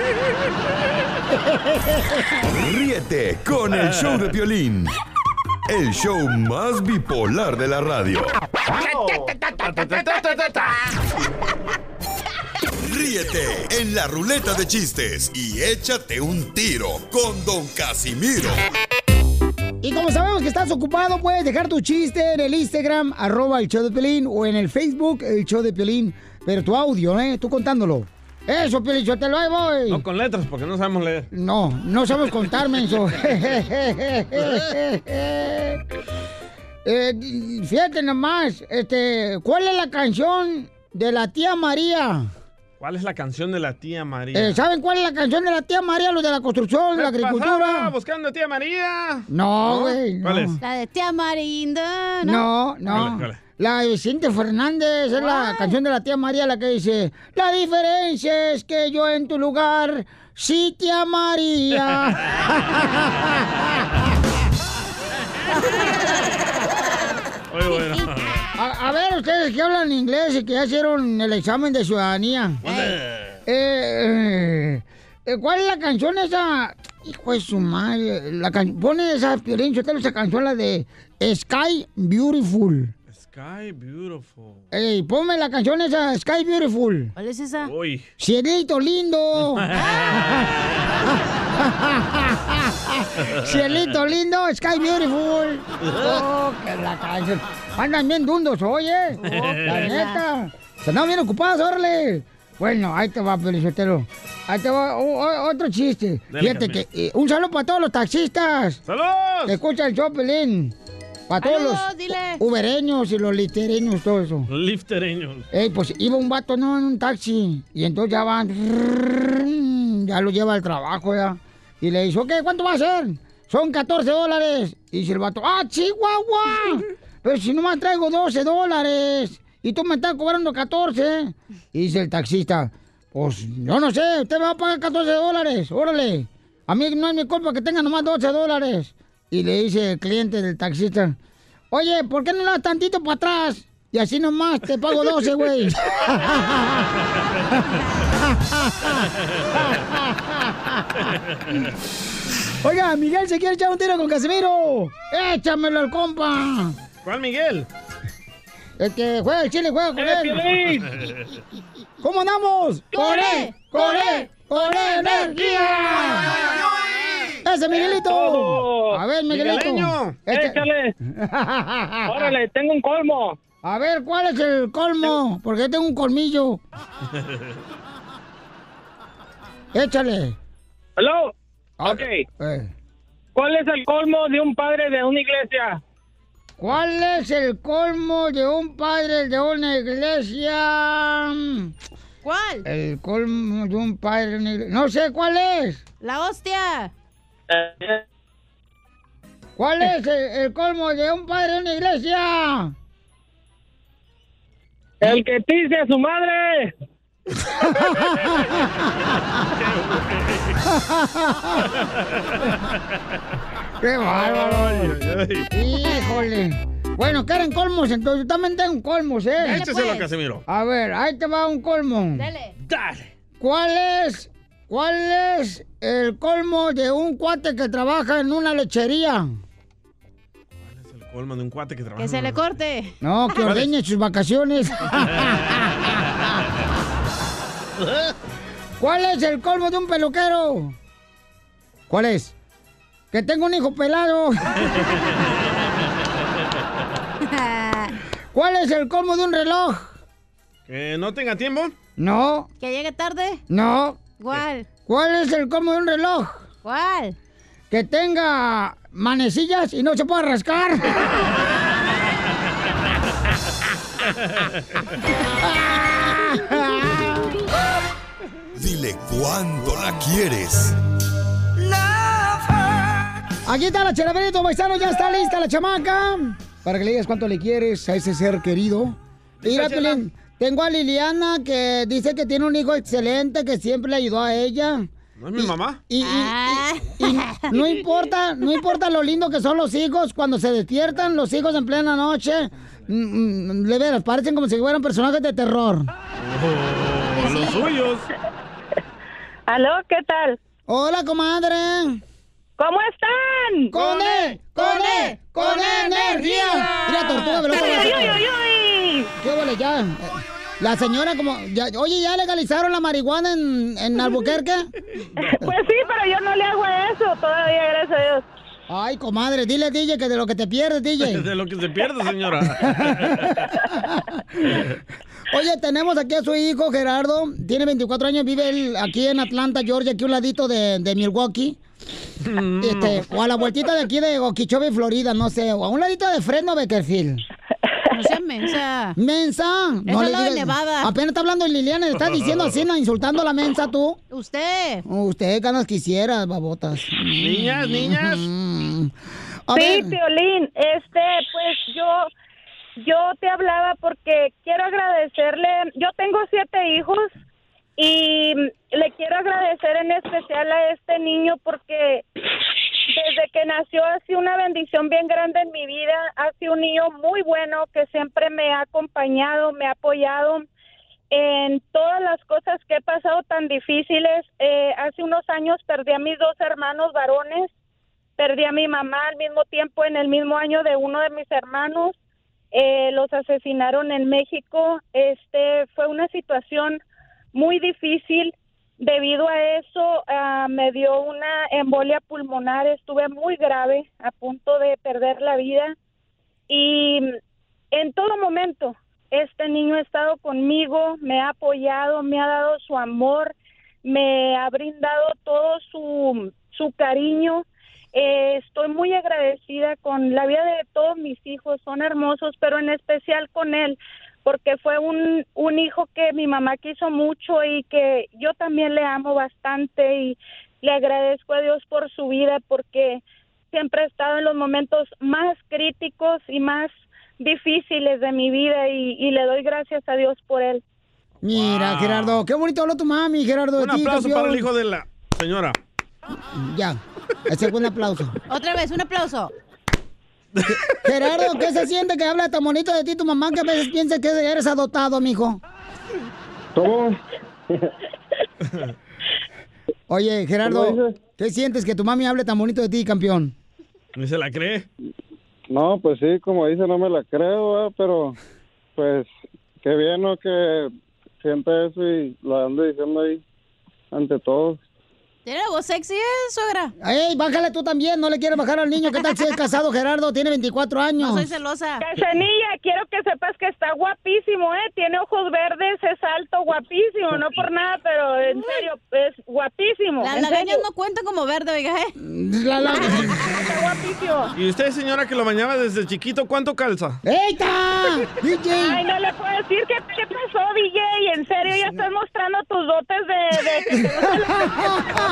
Ríete con el show de Piolín. El show más bipolar de la radio. Ríete en la ruleta de chistes y échate un tiro con Don Casimiro. Y como sabemos que estás ocupado, puedes dejar tu chiste en el Instagram, arroba el show de Piolín, o en el Facebook, el show de Piolín. Pero tu audio, ¿eh? Tú contándolo. Eso, Piolín, yo te lo ahí voy. No con letras, porque no sabemos leer. No, no sabemos contar, menso. Eh, fíjate nomás, este, ¿cuál es la canción de la tía María? ¿Cuál es la canción de la tía María? Eh, ¿Saben cuál es la canción de la tía María? Los de la construcción, de la ¿Qué pasaba agricultura. buscando a tía María? No, güey. no. ¿Cuál es? La de tía Marinda, No, ¿no? no. La de Vicente Fernández es la canción de la tía María la que dice La diferencia es que yo en tu lugar sí te amaría. Muy bueno. A, a ver, ustedes que hablan inglés y que ya hicieron el examen de ciudadanía. Eh, eh, eh, ¿Cuál es la canción esa? Hijo de su madre. La can- Pone esa, Piolín, yo tengo esa canción, la de Sky Beautiful. Sky Beautiful. Ey, ponme la canción esa, Sky Beautiful. ¿Cuál es esa? Uy. Cielito lindo. Cielito lindo, Sky Beautiful. Oh, que la canción. Andan bien dundos hoy, ¿eh? La neta. Se andan bien ocupados, órale. Bueno, ahí te va, Felicitero. Ahí te va o- o- otro chiste. Dale, Fíjate que eh, un saludo para todos los taxistas. ¡Saludos! Escucha el show, Pelín. Para todos los dile. ubereños y los litereños, todo eso. Liftereños. Ey, pues iba un vato, ¿no? En un taxi. Y entonces ya van. Ya lo lleva al trabajo, ya. Y le dice, ok, ¿cuánto va a ser? Son 14 dólares. Y dice el vato, ¡ah, Chihuahua! Pero si nomás traigo 12 dólares. Y tú me estás cobrando 14. Y dice el taxista, pues yo no sé, usted me va a pagar 14 dólares. Órale. A mí no es mi culpa que tenga nomás 12 dólares. Y le dice el cliente del taxista, oye, ¿por qué no das tantito para atrás? Y así nomás te pago 12, güey. Oiga, Miguel se quiere echar un tiro con Casimiro. Échamelo al compa. ¿Cuál Miguel? El que juega el chile juega con ¡Eh, él. ¿Cómo andamos? ¡Con él! ¡Con él! ¡Con él, energía! ¡Ese Miguelito! Todo. A ver, Miguelito. Migueleño. Este- Échale. Órale, tengo un colmo. A ver, ¿cuál es el colmo? Porque tengo un colmillo. Échale. Hello. Ok. Eh. ¿Cuál es el colmo de un padre de una iglesia? ¿Cuál es el colmo de un padre de una iglesia? ¿Cuál? El colmo de un padre de una iglesia. No sé cuál es. La hostia. ¿Cuál es el, el colmo de un padre de una iglesia? El que pise a su madre. ¡Qué bárbaro! ¡Híjole! Bueno, ¿quieren colmos? Entonces yo también tengo colmos, ¿eh? Écheselo, Casimiro. A ver, ahí te va un colmo. Dale. Dale. ¿Cuál es, cuál es el colmo de un cuate que trabaja en una lechería? El colmo de un cuate que trabaja. Que se le corte. No, que ordeñe sus vacaciones. ¿Cuál es el colmo de un peluquero? ¿Cuál es? Que tengo un hijo pelado. ¿Cuál es el colmo de un reloj? Que no tenga tiempo. No, ¿Que llegue tarde? no. ¿Cuál? ¿Cuál es el colmo de un reloj? ¿Cuál? Que tenga manecillas y no se pueda rascar. Dile cuándo la quieres. Aquí está la chelaverito, paisano, ya está lista la chamaca. Para que le digas cuánto le quieres a ese ser querido. Mira. Pelín, tengo a Liliana que dice que tiene un hijo excelente, que siempre le ayudó a ella. ¿No es mi mamá? Y, y- y- y no importa, no importa lo lindo que son los hijos, cuando se despiertan los hijos en plena noche, mm, mm, de veras, parecen como si fueran personajes de terror. Oh, los suyos. ¿Aló? ¿Qué tal? Hola, comadre. ¿Cómo están? ¡Con E! ¡Con E! ¡Con E energía! Mira, tortuga veloz. ¡Uy, uy, uy, uy! ¿Qué vale ya? La señora como... ya- oye, ¿ya legalizaron la marihuana en, en Albuquerque? Pues sí, pero yo no le hago eso todavía, gracias a Dios. Ay, comadre, dile, DJ, que de lo que te pierdes, DJ. De lo que se pierde, señora. Oye, tenemos aquí a su hijo, Gerardo. Tiene 24 años, vive él aquí en Atlanta, Georgia, aquí un ladito de, de Milwaukee. Este, o a la vueltita de aquí de Okeechobee, Florida, no sé. O a un ladito de Fresno, Beckerfield. No sea mensa. ¡Mensa! Es al lado de Nevada. Apenas está hablando Liliana, le estás diciendo así, no, insultando a la mensa tú. Usted. Usted ganas quisiera, babotas. Niñas, niñas. A sí, ver. Piolín, este, pues yo, yo te hablaba porque quiero agradecerle, yo tengo siete hijos y le quiero agradecer en especial a este niño porque desde que nació ha sido una bendición bien grande en mi vida, ha sido un niño muy bueno que siempre me ha acompañado, me ha apoyado en todas las cosas que he pasado tan difíciles. Eh, hace unos años perdí a mis dos hermanos varones perdí a mi mamá al mismo tiempo en el mismo año de uno de mis hermanos eh, los asesinaron en México. Este fue una situación muy difícil. Debido a eso ah, me dio una embolia pulmonar. Estuve muy grave a punto de perder la vida. Y en todo momento este niño ha estado conmigo me ha apoyado me ha dado su amor me ha brindado todo su su cariño eh, estoy muy agradecida con la vida de todos mis hijos, son hermosos, pero en especial con él, porque fue un, un hijo que mi mamá quiso mucho y que yo también le amo bastante y le agradezco a Dios por su vida, porque siempre ha estado en los momentos más críticos y más difíciles de mi vida y, y le doy gracias a Dios por él. Mira, Gerardo, qué bonito habló tu mami, Gerardo. de Un ti, aplauso campeón. para el hijo de la señora. Ya, ese fue un aplauso. Otra vez, un aplauso. Gerardo, ¿qué se siente que habla tan bonito de ti tu mamá que a veces piensa que eres adoptado, mijo? ¿Cómo? Oye, Gerardo, ¿qué sientes que tu mami hable tan bonito de ti, campeón? ¿Ni se la cree? No, pues sí, como dice, no me la creo, pero pues qué bien, ¿no? Que siente eso y lo ando diciendo ahí ante todos. ¿Tiene voz sexy, eh, suegra? ¡Ey, bájale tú también! No le quieres bajar al niño. ¿Qué tal si es casado, Gerardo? Tiene 24 años. No soy celosa. Cachanilla, quiero que sepas que está guapísimo, ¿eh? Tiene ojos verdes, es alto, guapísimo. No por nada, pero en serio, es guapísimo. Las lagañas no cuentan como verde, oiga, ¿eh? La, la... Está guapísimo. ¿Y usted, señora, que lo bañaba desde chiquito, cuánto calza? ¡Eita! DJ. Ay, no le puedo decir qué, qué pasó, DJ. En serio, ya estás mostrando tus dotes de, de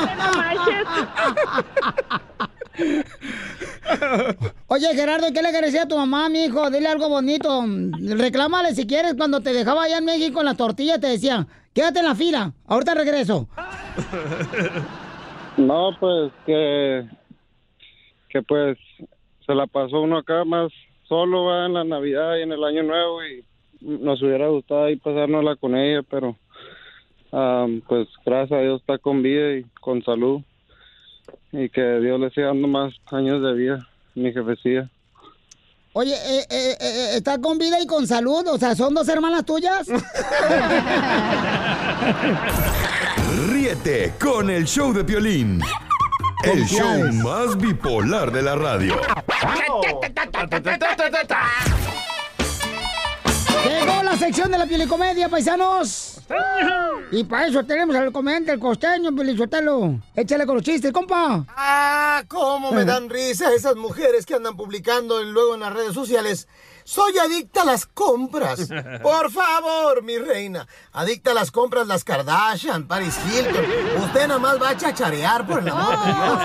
Oye, Gerardo, ¿qué le agradecía a tu mamá, mi hijo? Dile algo bonito. Reclámale si quieres. Cuando te dejaba allá en México en la tortilla, te decía, quédate en la fila. Ahorita regreso. No, pues que, que pues se la pasó uno acá más solo va en la Navidad y en el Año Nuevo y nos hubiera gustado ahí pasárnosla con ella, pero am, pues gracias a Dios está con vida y con salud y que Dios le siga dando más años de vida, mi jefecilla. Oye, eh, eh, eh, ¿está con vida y con salud? O sea, ¿son dos hermanas tuyas? Ríete con el show de Piolín. El show más bipolar de la radio. Llegó la sección de la pielicomedia, paisanos. Y para eso tenemos al comediante, el costeño, Pelizotelo. Échale con los chistes, compa. Ah, cómo me dan risa esas mujeres que andan publicando luego en las redes sociales. Soy adicta a las compras. Por favor, mi reina. Adicta a las compras las Kardashian, Paris Hilton. Usted nada más va a chacharear por el amor de Dios.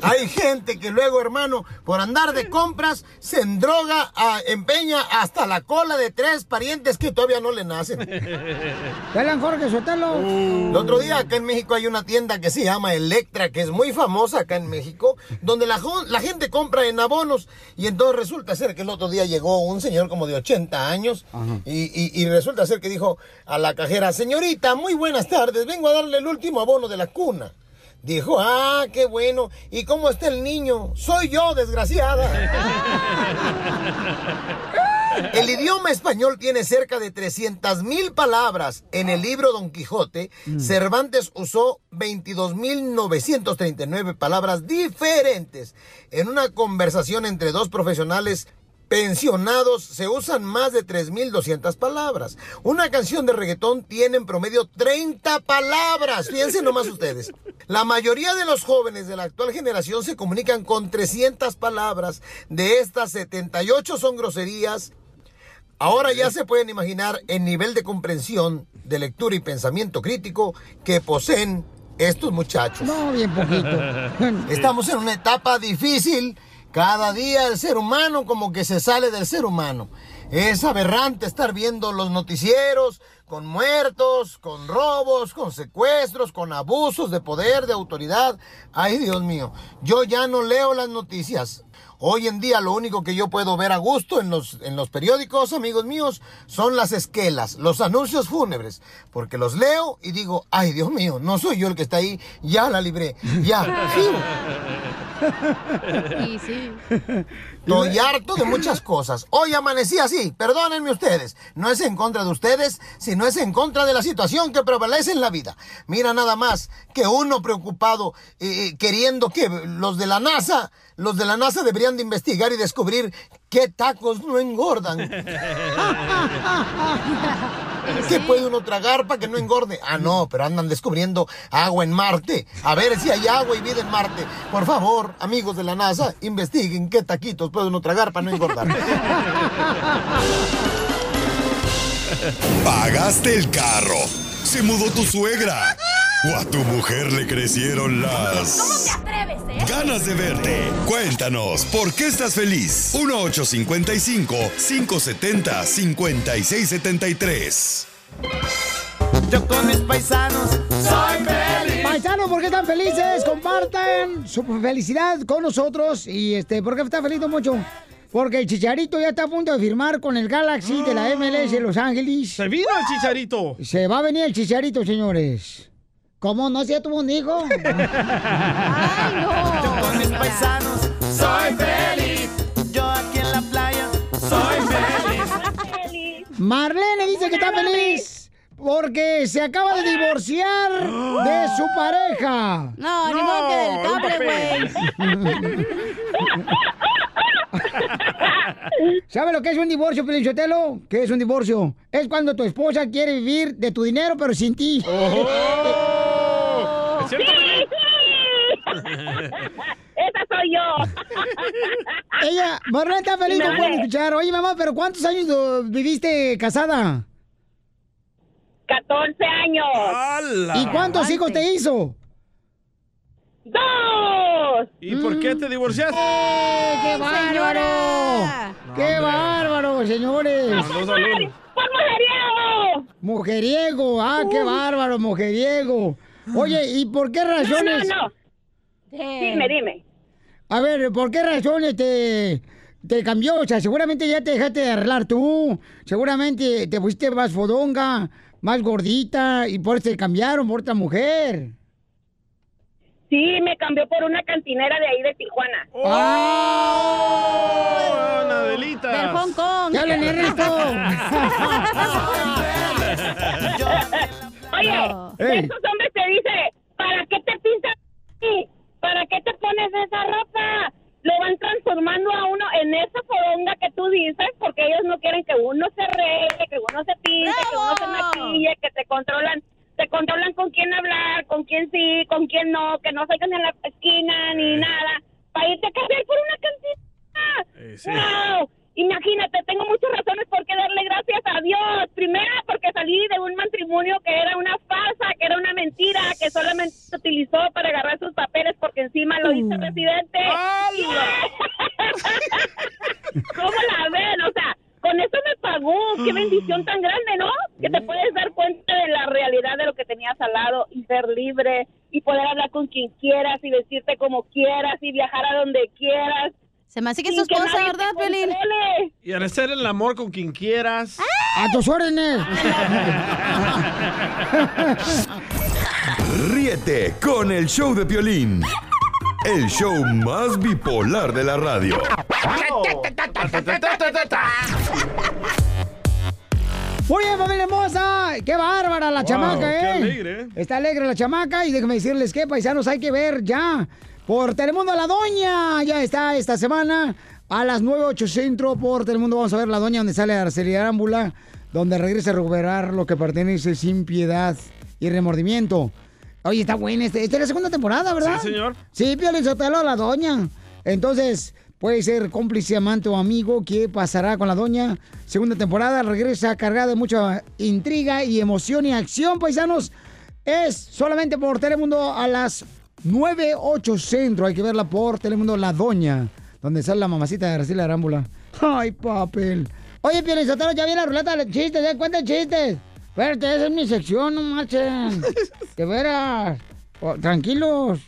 Hay gente que luego, hermano, por andar de compras, se endroga, a- empeña hasta la cola de tres parientes que todavía no le nacen. Dale, Jorge, Sotelo. El otro día acá en México hay una tienda que se llama Electra, que es muy famosa acá en México, donde la gente compra en abonos y entonces resulta ser que el otro día llegó un señor como de 80 años y, y- y resulta ser que dijo a la cajera, señorita, muy buenas tardes, vengo a darle el último abono de la cuna. Dijo, ah, qué bueno. ¿Y cómo está el niño? Soy yo, desgraciada. El idioma español tiene cerca de 300 mil palabras. En el libro Don Quijote, Cervantes usó 22.939 palabras diferentes. En una conversación entre dos profesionales pensionados se usan más de 3.200 palabras. Una canción de reggaetón tiene en promedio 30 palabras. Fíjense nomás ustedes. La mayoría de los jóvenes de la actual generación se comunican con 300 palabras. De estas, 78 son groserías. Ahora ya se pueden imaginar el nivel de comprensión, de lectura y pensamiento crítico que poseen estos muchachos. No, bien poquito. Estamos en una etapa difícil. Cada día el ser humano como que se sale del ser humano. Es aberrante estar viendo los noticieros con muertos, con robos, con secuestros, con abusos de poder, de autoridad. Ay, Dios mío, yo ya no leo las noticias. Hoy en día lo único que yo puedo ver a gusto en los, en los periódicos, amigos míos, son las esquelas, los anuncios fúnebres, porque los leo y digo, ay Dios mío, no soy yo el que está ahí, ya la libré, ya. Y sí. Estoy harto de muchas cosas. Hoy amanecí así, perdónenme ustedes. No es en contra de ustedes, sino es en contra de la situación que prevalece en la vida. Mira nada más que uno preocupado, eh, queriendo que los de la NASA, los de la NASA deberían de investigar y descubrir qué tacos no engordan. ¿Qué puede uno tragar para que no engorde? Ah, no, pero andan descubriendo agua en Marte. A ver si hay agua y vida en Marte. Por favor, amigos de la NASA, investiguen qué taquitos puede uno tragar para no engordar. Pagaste el carro. Se mudó tu suegra. O a tu mujer le crecieron las atreves, eh? ganas de verte. Cuéntanos, ¿por qué estás feliz? 1855-570-5673. Yo con mis paisanos soy feliz. paisanos, ¿por qué están felices? Compartan su felicidad con nosotros. Y este, ¿por qué está feliz, don Mocho? Porque el Chicharito ya está a punto de firmar con el Galaxy de la MLS de Los Ángeles. ¡Se vino el Chicharito! Se va a venir el Chicharito, señores. ¿Cómo no? ¿Si ya tuvo un hijo? ¡Ay, no! Yo con mis paisanos soy feliz. Yo aquí en la playa soy feliz. Marlene dice que está feliz porque se acaba de divorciar de su pareja. No, ni modo que del cable, güey. ¿Sabe lo que es un divorcio, Pelichotelo? ¿Qué es un divorcio? Es cuando tu esposa quiere vivir de tu dinero, pero sin ti. Oh. ¡Esa soy yo! Ella, Marlene está feliz, no puede escuchar. Oye, mamá, ¿pero cuántos años viviste casada? 14 años. ¿Y cuántos hijos te hizo? ¡Dos! ¿Y por qué te divorciaste? ¡Eh, ¡Qué bárbaro! ¡Qué bárbaro, señores! ¡Por mujeriego! Mujeriego, ah, qué bárbaro, mujeriego. Oye, ¿y por qué razones? No, no, no. Dime, dime. A ver, ¿por qué razones te, te cambió? O sea, seguramente ya te dejaste de arreglar tú. Seguramente te pusiste más fodonga, más gordita, y por eso te cambiaron por otra mujer. Sí, me cambió por una cantinera de ahí de Tijuana. ¡Oh! ¡Nadelita! Del Hong Kong. ¡Que hablen, Ernesto! Oye, No. Ey. esos hombres te dicen, ¿para qué te pintas así? ¿Para qué te pones esa ropa? Lo van transformando a uno en esa fodonga que tú dices, porque ellos no quieren que uno se regue, que uno se pinte, que uno se maquille, que te controlan, te controlan con quién hablar, con quién sí, con quién no, que no salgan en la esquina ni nada, para irte a casar por una cantina. ¡Wow! Imagínate, tengo muchas razones por qué darle gracias a Dios. Primera, porque salí de un matrimonio que era una farsa, que era una mentira, que solamente se utilizó para agarrar sus papeles porque encima lo hice residente. ¿Cómo la ven? O sea, con eso me pagó. Qué bendición tan grande, ¿no? Que te puedes dar cuenta de la realidad de lo que tenías al lado y ser libre y poder hablar con quien quieras y vestirte como quieras y viajar a donde quieras. Se me hace que es Sin tu esposa, nadie te ¿verdad, Pelín? Y al hacer el amor con quien quieras. ¡A tus órdenes! Ríete con el show de Piolín. El show más bipolar de la radio. Muy bien, familia hermosa. ¡Qué bárbara la Wow, chamaca, qué eh! alegre. Está alegre la chamaca y déjenme decirles que, paisanos, hay que ver ya por Telemundo La Doña. Ya está esta semana a las 9.08 centro por Telemundo. Vamos a ver La Doña donde sale Araceli Arámbula, donde regresa a recuperar lo que pertenece sin piedad y remordimiento. Oye, está buena. Esta esta es la segunda temporada, ¿verdad? Sí, señor. Sí, Piolín Sotelo, La Doña. Entonces, puede ser cómplice, amante o amigo. ¿Qué pasará con La Doña? Segunda temporada regresa cargada de mucha intriga y emoción y acción, paisanos. Es solamente por Telemundo a las 9.08 centro. Hay que verla por Telemundo La Doña, donde sale la mamacita de Araceli Arámbula. Ay, papel. Oye, Piolín Sotelo, ya viene la ruleta de chistes, ¿eh? Cuenten chistes. Espérate, esa es mi sección, no marchen. De veras. Oh, tranquilos.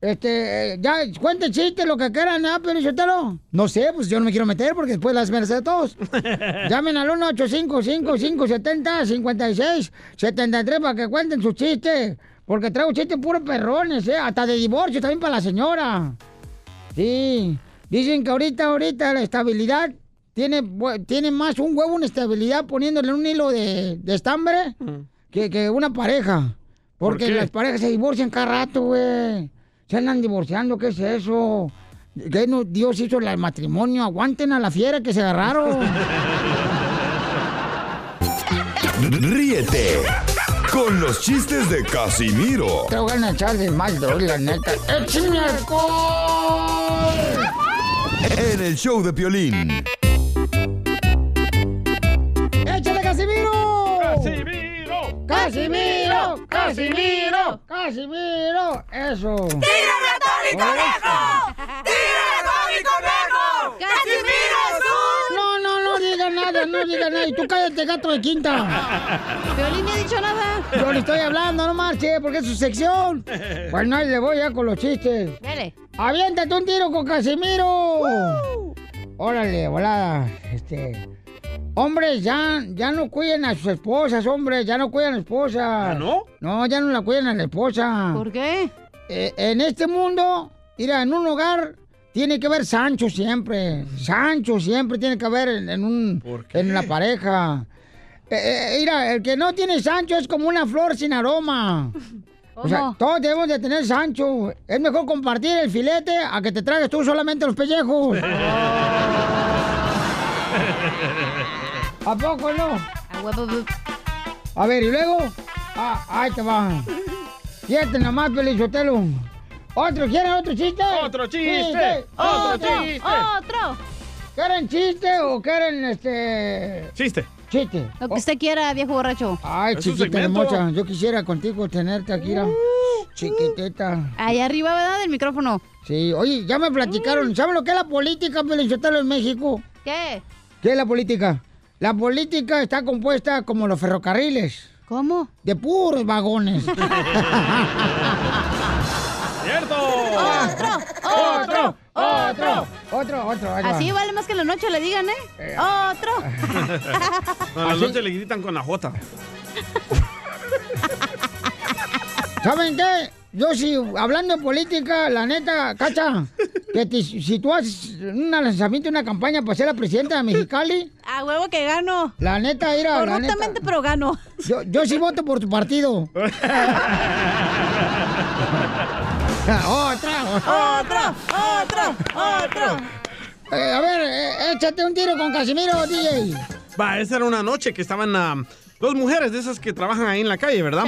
Este, eh, ya, cuenten chistes, lo que quieran, ¿ah, Piolín Sotelo? No sé, pues yo no me quiero meter porque después las merced de todos. Llamen al 1-855-570-5673 para que cuenten sus chistes. Porque traigo chistes puros perrones, ¿eh? Hasta de divorcio también para la señora. Sí. Dicen que ahorita, ahorita la estabilidad tiene, tiene más un huevo una estabilidad poniéndole un hilo de, de estambre que, que una pareja. Porque las parejas se divorcian cada rato, güey. Se andan divorciando, ¿qué es eso? ¿Qué no, Dios hizo el matrimonio? Aguanten a la fiera que se agarraron. Ríete con los chistes de Casimiro Te voy a echar de mal, doy, la neta. ¡Échame alcohol! en el show de Piolín. ¡Échale, Casimiro! ¡Casimiro! ¡Casimiro! ¡Casimiro! ¡Casimiro! ¡Eso! ¡Tira ratón y conejo! ¡Tira ratón y conejo! ¡Casimiro es No, no, no diga nada ya no digas nada. Y tú cállate, gato de quinta. Violín ni ha dicho nada. Yo le estoy hablando, no marche, porque es su sección. Pues no, le voy ya con los chistes. Dale. ¡Aviéntate un tiro con Casimiro! Órale, volada. Este. Hombres, ya, ya no cuiden a sus esposas, hombres, ya no cuidan a la esposa. ¿Ah, no? No, ya no la cuidan a la esposa. ¿Por qué? Eh, en este mundo, mira, en un hogar tiene que haber Sancho siempre. Sancho siempre tiene que haber en, en un en la pareja. Eh, eh, mira, el que no tiene Sancho es como una flor sin aroma. O sea, todos debemos de tener Sancho. Es mejor compartir el filete a que te tragues tú solamente los pellejos. ¿A poco no? A ver, ¿y luego? Ah, ahí te va. Fíjate nomás, Pelizotelo. ¿Otro? ¿Quieren otro chiste? ¡Otro chiste! ¡Otro chiste! ¡Otro! ¿Quieren chiste o quieren este. Chiste. Chiste? Lo que usted quiera, viejo borracho. Ay, chiquita hermosa. Yo quisiera contigo tenerte aquí, mira. Chiquiteta. Ahí arriba, ¿verdad? Del micrófono. Sí, oye, ya me platicaron. ¿Saben lo que es la política, Pelizotelo, en México? ¿Qué? ¿Qué es la política? La política está compuesta como los ferrocarriles. ¿Cómo? De puros vagones. ¡Otro! ¡Otro! ¡Otro! Otro, otro. Así vale más que la noche le digan, ¿eh? ¡Otro! No, a la noche le gritan con la J. ¿Saben qué? Yo sí, hablando de política, la neta, cacha, que te- si tú haces un lanzamiento, una campaña para ser la presidenta de Mexicali, A huevo que gano. la neta, mira, la neta. Corruptamente, pero gano. Yo, yo sí voto por tu partido. ¡Otra! ¡Otro! ¡Otro! ¡Otro! Eh, a ver, eh, échate un tiro con Casimiro, DJ. Va, esa era una noche que estaban ah, dos mujeres de esas que trabajan ahí en la calle, ¿verdad?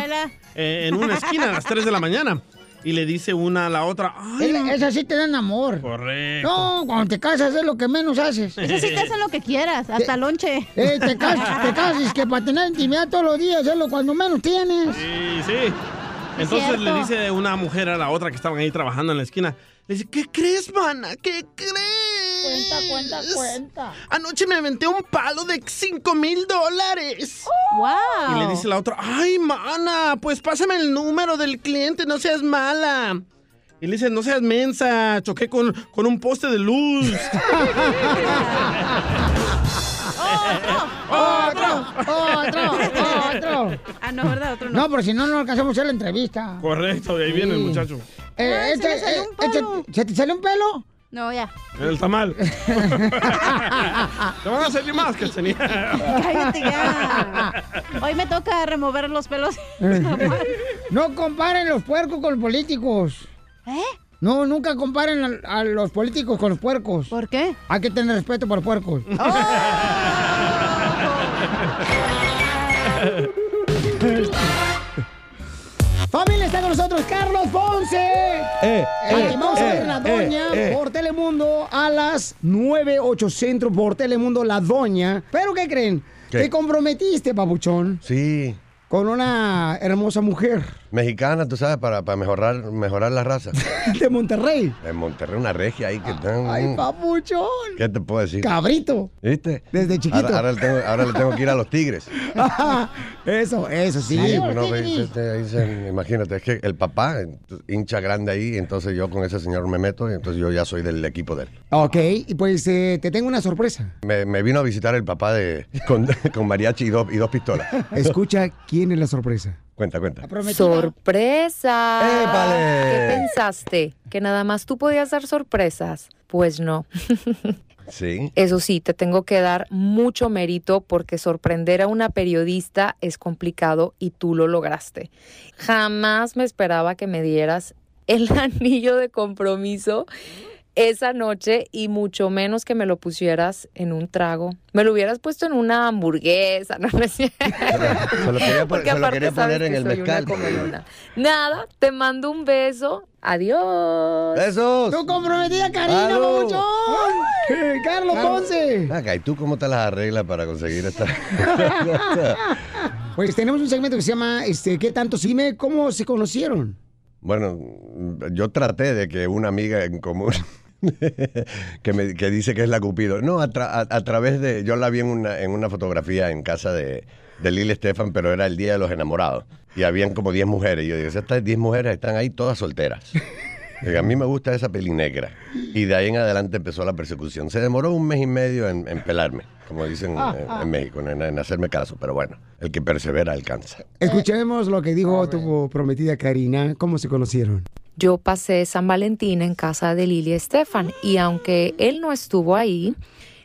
Eh, en una esquina a las 3 de la mañana. Y le dice una a la otra, ay, Es- Esas sí te dan amor. correcto. No, cuando te casas es lo que menos haces. Eso sí te hacen lo que quieras, hasta lonche. Eh, te casas, te casas, que para tener intimidad todos los días es lo cuando menos tienes. Sí, sí. Entonces cierto. le dice una mujer a la otra que estaban ahí trabajando en la esquina. Le dice, ¿qué crees, mana? ¿Qué crees? Cuenta, cuenta, cuenta. Anoche me aventé un palo de 5 mil dólares. ¡Wow! Y le dice la otra, ay, mana, pues pásame el número del cliente, no seas mala. Y le dice, no seas mensa, choqué con, con un poste de luz. ¡Otro! ¡Otro! ¡Otro! Ah, no, ¿verdad? Otro no. No, pero si no, no alcanzamos a hacer la entrevista. Correcto, de ahí viene el muchacho. Eh, Ah, se este- me salió eh, un pelo. este- ¿Se te salió un pelo? No, ya. El tamal. Te van a salir más que tenía. Cállate ya. Hoy me toca remover los pelos. No comparen los puercos con los políticos. ¿Eh? No, nunca comparen a, a los políticos con los puercos. ¿Por qué? Hay que tener respeto por los puercos. Familia, está con nosotros Carlos Ponce. Eh, eh, vamos a ver eh, la doña eh, eh. por Telemundo a las 9, 8 centro por Telemundo, la doña. ¿Pero qué creen? ¿Qué? Te comprometiste, papuchón, Sí, con una hermosa mujer mexicana, tú sabes, para, para mejorar, mejorar la raza. de Monterrey. En Monterrey, una regia ahí que están. Ay, papuchón. ¿Qué te puedo decir? Cabrito. ¿Viste? Desde chiquito. Ahora, ahora le tengo, ahora le tengo que ir a los tigres. eso, eso sí. Sí, no, ve, este, ahí se- imagínate, es que el papá, hincha grande ahí, entonces yo con ese señor me meto y entonces yo ya soy del equipo de él. Ok, y pues eh, te tengo una sorpresa. Me, me vino a visitar el papá de con, con mariachi y dos, y dos pistolas. Escucha quién es la sorpresa. Cuenta, cuenta. ¡Sorpresa! ¡Épale! ¿Qué pensaste? ¿Que nada más tú podías dar sorpresas? Pues no. Sí. Eso sí, te tengo que dar mucho mérito porque sorprender a una periodista es complicado y tú lo lograste. Jamás me esperaba que me dieras el anillo de compromiso esa noche y mucho menos que me lo pusieras en un trago. Me lo hubieras puesto en una hamburguesa, no, es cierto. Se lo quería, Porque se lo quería poner en que el mezcal. comelona. Nada, te mando un beso. Adiós. ¡Besos! ¡Tu comprometida Karina, papuchón! ¡Carlos Ponce! Acá, ¿y tú cómo te las arreglas para conseguir esta? Pues tenemos un segmento que se llama este, ¿Qué tanto Sime? ¿Cómo se conocieron? bueno, yo traté de que una amiga en común que, me- que dice que es la Cupido. No, a, tra- a- a través de. Yo la vi en una, en una fotografía en casa de, de Lili Estefan, pero era el Día de los Enamorados. Y habían como 10 mujeres. Y yo digo, estas 10 mujeres están ahí todas solteras. Digo, a mí me gusta esa peli negra. Y de ahí en adelante empezó la persecución. Se demoró un mes y medio en, en pelarme, como dicen Ah, eh, ah. en México, en, en hacerme caso. Pero bueno, el que persevera alcanza. Escuchemos lo que dijo tu prometida Karina. ¿Cómo se conocieron? Yo pasé San Valentín en casa de Lili Estefan y aunque él no estuvo ahí,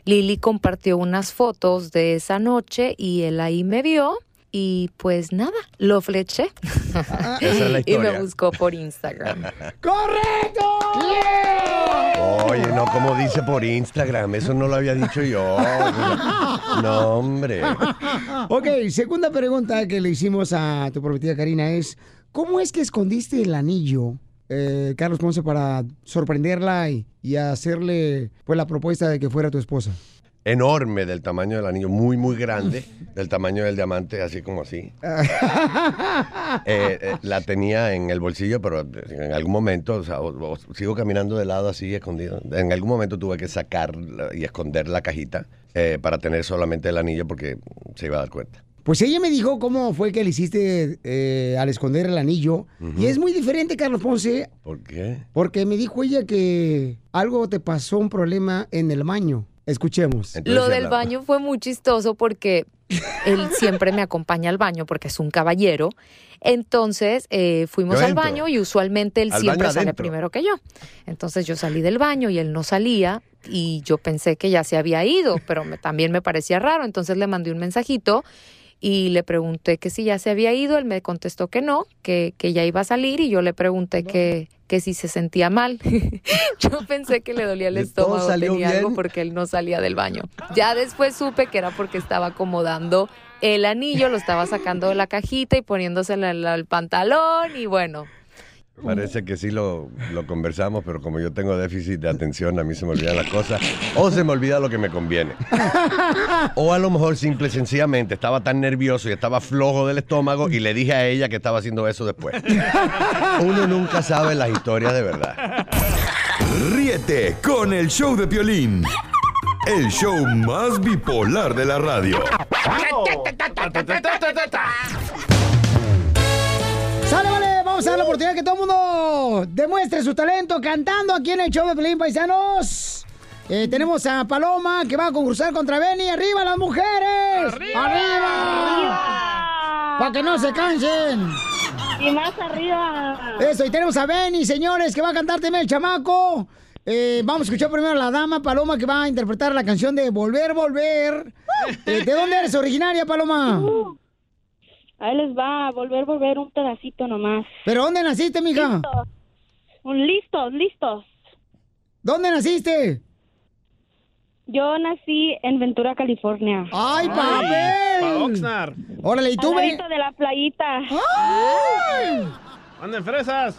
Lili compartió unas fotos de esa noche y él ahí me vio y pues nada, lo fleché Esa es la y me buscó por Instagram. ¡Correcto! Oye, no, como dice por Instagram, eso no lo había dicho yo. No, hombre. ok, segunda pregunta que le hicimos a tu prometida Karina es, ¿cómo es que escondiste el anillo, eh, Carlos Ponce, para sorprenderla y, y hacerle pues la propuesta de que fuera tu esposa? Enorme del tamaño del anillo, muy, muy grande, del tamaño del diamante, así como así. Eh, eh, la tenía en el bolsillo, pero en algún momento, o sea, o- o sigo caminando de lado así, escondido. En algún momento tuve que sacar y esconder la cajita eh, para tener solamente el anillo porque se iba a dar cuenta. Pues ella me dijo cómo fue que le hiciste eh, al esconder el anillo. Y es muy diferente, Carlos Ponce, ¿Por qué? porque me dijo ella que algo te pasó, un problema en el baño. Escuchemos. Lo del baño fue muy chistoso porque él siempre me acompaña al baño porque es un caballero. Entonces eh, fuimos Yo al entro. baño y usualmente él Al siempre sale adentro. primero que yo. Entonces yo salí del baño y él no salía y yo pensé que ya se había ido, pero me- también me parecía raro. Entonces le mandé un mensajito y le pregunté que si ya se había ido. Él me contestó que no, que, que ya iba a salir y yo le pregunté que, que si se sentía mal. yo pensé que le dolía el estómago, tenía algo porque él no salía del baño. Ya después supe que era porque estaba acomodando el anillo, lo estaba sacando de la cajita y poniéndoselo al, al pantalón y bueno. Parece que sí lo, lo conversamos, pero como yo tengo déficit de atención, a mí se me olvidan las cosas. O se me olvida lo que me conviene. O a lo mejor simple y sencillamente estaba tan nervioso y estaba flojo del estómago y le dije a ella que estaba haciendo eso después. Uno nunca sabe las historias de verdad. Ríete con el show de Piolín. El show más bipolar de la radio. Vamos a dar la oportunidad que todo el mundo demuestre su talento cantando aquí en el show de Pelín Paisanos. Eh, tenemos a Paloma que va a concursar contra Benny. ¡Arriba las mujeres! ¡Arriba! ¡Para que no se cansen! Y más arriba. Eso, y tenemos a Benny, señores, que va a cantar también el chamaco. Eh, vamos a escuchar primero a la dama Paloma que va a interpretar la canción de Volver, Volver. Eh, ¿De dónde eres originaria, Paloma? Uh, ahí les va a volver, volver un pedacito nomás. ¿Pero dónde naciste, mija? Listos. Un- listos, listos. ¿Dónde naciste? Yo nací en Ventura, California. ¡Ay, papel! Órale, ¿y tú, Al ve? ladito de la playita. ¡Anden fresas!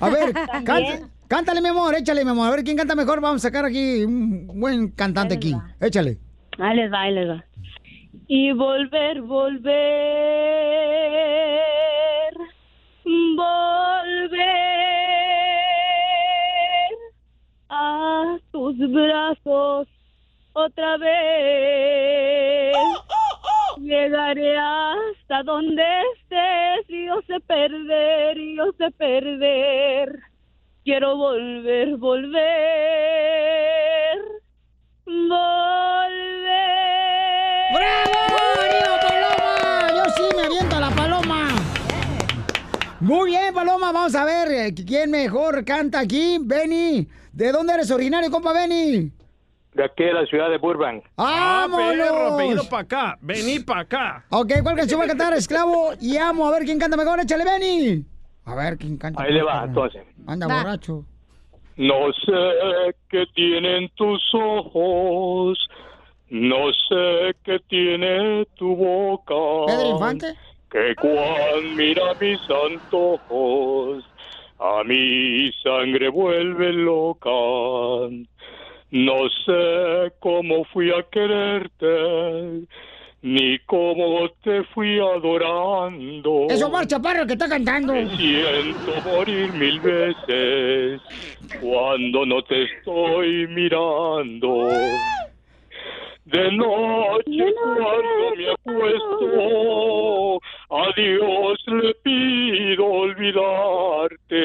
A ver, canta- cántale, mi amor, échale, mi amor. A ver quién canta mejor. Vamos a sacar aquí un buen cantante aquí. Échale. Ahí les va, ahí les va. Y volver, volver, volver a tus brazos otra vez. Llegaré hasta donde estés y yo sé perder, y yo sé perder. Quiero volver, volver, volver. ¡Bravo! ¡Arriba, Paloma! Yo sí me aviento a la paloma. Muy bien, Paloma. Vamos a ver eh, quién mejor canta aquí. Benny. ¿De dónde eres originario, compa Benny? De aquí de la ciudad de Burbank. Ah, perro, ¡Vámonos! pedido para acá. Vení para acá. Ok, ¿cuál canción va a cantar? Esclavo y amo. A ver quién canta mejor. Échale, Benny. A ver quién canta. Ahí le va, entonces. Anda Va. borracho. No sé qué tienen tus ojos, no sé qué tiene tu boca. ¿Pedro Infante? Que cuan mira mis antojos, a mi sangre vuelve loca. No sé cómo fui a quererte, ni cómo te fui adorando. Es Omar Chaparro el que está cantando. Me siento morir mil veces cuando no te estoy mirando. De noche cuando me acuesto, a Dios le pido olvidarte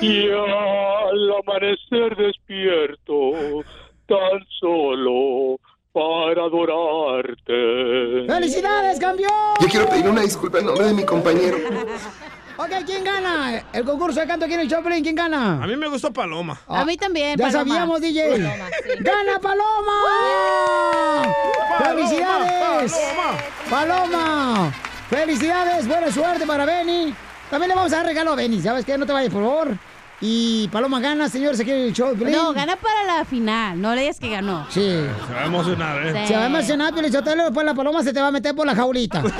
y al amanecer despierto tan solo para adorarte. ¡Felicidades, campeón! Yo quiero pedir una disculpa en nombre de mi compañero. Ok, ¿quién gana? El concurso de canto aquí en el Choplin, ¿quién gana? A mí me gustó Paloma. A mí también, Ya Paloma. sabíamos, DJ. Paloma, sí. ¡Gana Paloma! ¡Felicidades! ¡Paloma! ¡Felicidades! Buena suerte para Benny. También le vamos a dar regalo a Benny. ¿Sabes qué? No te vayas, por favor. Y Paloma gana, señores, aquí en el show. No, gana para la final. No le digas que ganó. Sí. Se va a emocionar, ¿eh? Se va a emocionar, Sotelo, después la paloma se te va a meter por la jaulita.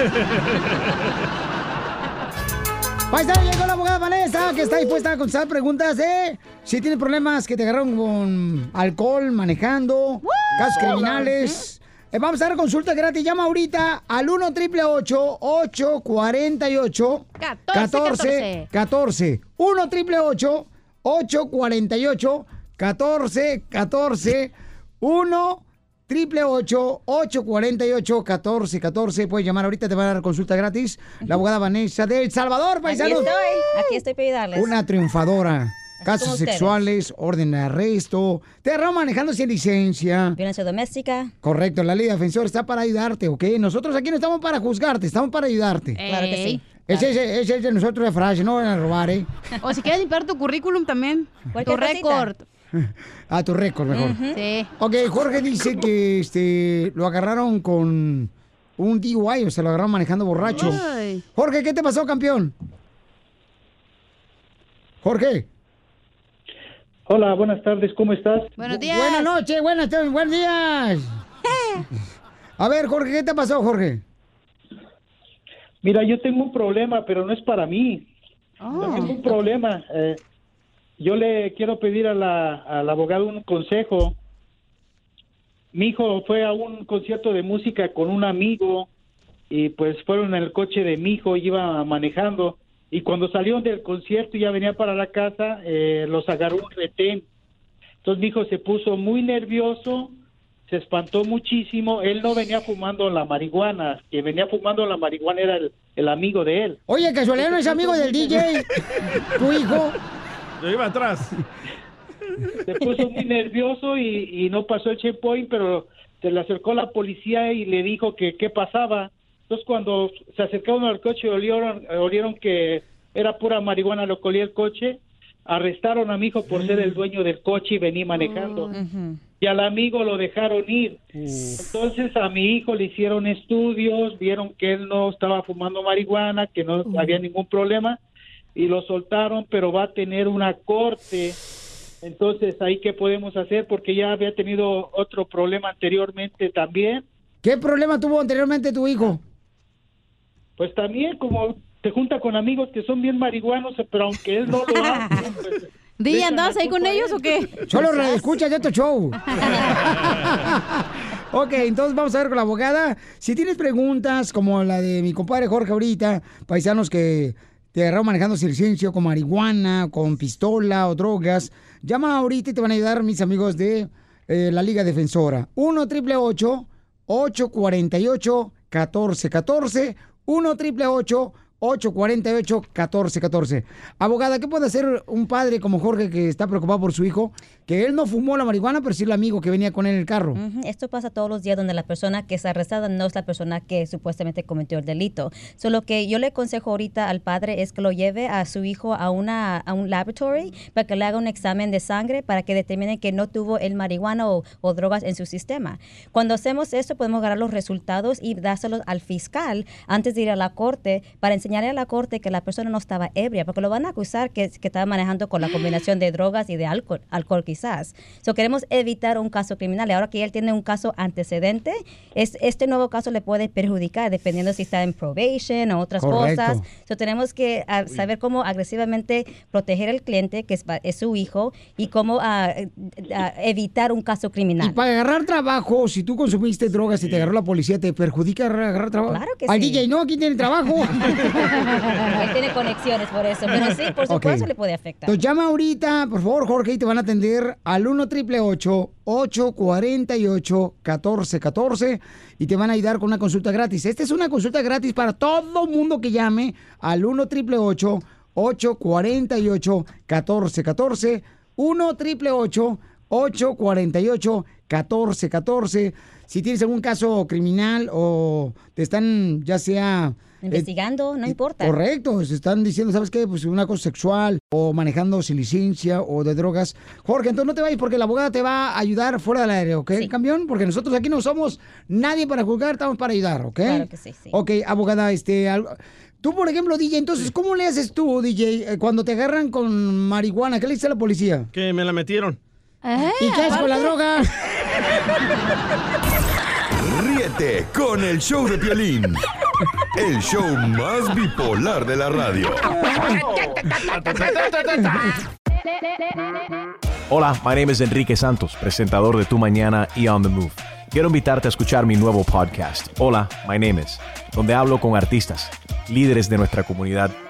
Paisano, llegó la abogada Vanessa, que está dispuesta a contestar preguntas de si tienes problemas que te agarraron con alcohol, manejando, casos criminales. Eh, vamos a dar consulta gratis. Llama ahorita al 1 triple 848 14 14. 1 triple 848 14 14. 1 triple 848 14 14. Puedes llamar ahorita, te van a dar consulta gratis. La abogada Vanessa de El Salvador, Aquí paisanos. estoy, aquí estoy para ayudarles. Una triunfadora. Casos sexuales, orden de arresto, te manejando sin licencia. Violencia doméstica. Correcto, la ley defensor está para ayudarte, ¿ok? Nosotros aquí no estamos para juzgarte, estamos para ayudarte. Claro que sí. Ese es ese es de nosotros la frase, no van a robar, ¿eh? O si quieres limpiar tu currículum también. Tu récord. A tu récord mejor. Sí. Ok, Jorge dice que este lo agarraron con un DUI, o se lo agarraron manejando borracho. Ay. Jorge, ¿qué te pasó, campeón? Jorge. Hola, buenas tardes, ¿cómo estás? Buenos días. Buenas noches, buenas tardes, buenos días. A ver, Jorge, ¿qué te pasó, Jorge? Mira, yo tengo un problema, pero no es para mí. Oh. Yo tengo un problema. eh, yo le quiero pedir a la, al abogado un consejo. Mi hijo fue a un concierto de música con un amigo y pues fueron en el coche de mi hijo, iba manejando y cuando salieron del concierto y ya venía para la casa, eh, los agarró un retén. Entonces mi hijo se puso muy nervioso, se espantó muchísimo. Él no venía fumando la marihuana, que venía fumando la marihuana era el, el amigo de él. Oye, casualidad no es amigo del DJ, tu hijo. Yo iba atrás. Se puso muy nervioso y, y no pasó el checkpoint, pero se le acercó la policía y le dijo que qué pasaba. Entonces cuando se acercaron al coche olieron, olieron que era pura marihuana lo que olía el coche, arrestaron a mi hijo por ser el dueño del coche y venir manejando. Y al amigo lo dejaron ir. Entonces a mi hijo le hicieron estudios, vieron que él no estaba fumando marihuana, que no había ningún problema y lo soltaron, pero va a tener una corte. Entonces, ¿ahí qué podemos hacer? Porque ya había tenido otro problema anteriormente también. ¿Qué problema tuvo anteriormente tu hijo? Pues también como se junta con amigos que son bien marihuanos, pero aunque él no lo hace, pues, Di, ¿andabas ahí con ellos o qué? Solo escucha de tu show. ok, entonces vamos a ver con la abogada. Si tienes preguntas como la de mi compadre Jorge ahorita, paisanos que te agarraron manejando sin licencia con marihuana, con pistola o drogas, llama ahorita y te van a ayudar mis amigos de eh, la Liga Defensora. 1 triple 848 1414 1 triple 848-1414. Abogada, ¿qué puede hacer un padre como Jorge que está preocupado por su hijo? Que él no fumó la marihuana, pero sí el amigo que venía con él en el carro. Ujú, Esto pasa todos los días donde la persona que es arrestada no es la persona que supuestamente cometió el delito. Solo que yo le aconsejo ahorita al padre es que lo lleve a su hijo a, una, a un laboratory para que le haga un examen de sangre para que determine que no tuvo el marihuana o, o drogas en su sistema. Cuando hacemos esto podemos agarrar los resultados y dárselos al fiscal antes de ir a la corte para enseñarle a la corte que la persona no estaba ebria, porque lo van a acusar que, que estaba manejando con la combinación de drogas y de alcohol, alcohol quizás. Quizás. So, queremos evitar un caso criminal. Y ahora que él tiene un caso antecedente, es, este nuevo caso le puede perjudicar dependiendo si está en probation o otras Correcto. cosas. So, tenemos que ah, saber cómo agresivamente proteger al cliente, que es, es su hijo, y cómo ah, ah, evitar un caso Y criminal. para agarrar trabajo, si tú consumiste drogas y te agarró la policía, ¿te perjudica agarrar, trabajo? Claro que Al sí. DJ, no, aquí tiene trabajo. Él tiene conexiones por eso, pero sí, por supuesto Ok. le puede afectar. Entonces llama ahorita, por favor, Jorge, y te van a atender al 1 triple 848 1414 y te van a ayudar con una consulta gratis. Esta es una consulta gratis para todo mundo que llame al 1 triple 848 1414 1 triple 848 1414 Si tienes algún caso criminal o te están ya sea eh, Investigando, no importa. Correcto, se están diciendo, ¿sabes qué? Pues un acoso sexual o manejando sin licencia o de drogas. Jorge, entonces no te vayas porque la abogada te va a ayudar fuera del aire, ¿ok, campeón? Porque nosotros aquí no somos nadie para juzgar, estamos para ayudar, ¿ok? Claro que sí, sí. Ok, abogada, este... algo- Tú, por ejemplo, DJ, entonces, ¿cómo le haces tú, DJ, eh, cuando te agarran con marihuana? ¿Qué le dice a la policía? Que me la metieron. ¿Y qué haces con la droga? Con el show de Piolín. El show más bipolar de la radio. Hola, my name is Enrique Santos, presentador de Tu Mañana y On the Move. Quiero invitarte a escuchar mi nuevo podcast, Hola, my name is, donde hablo con artistas, líderes de nuestra comunidad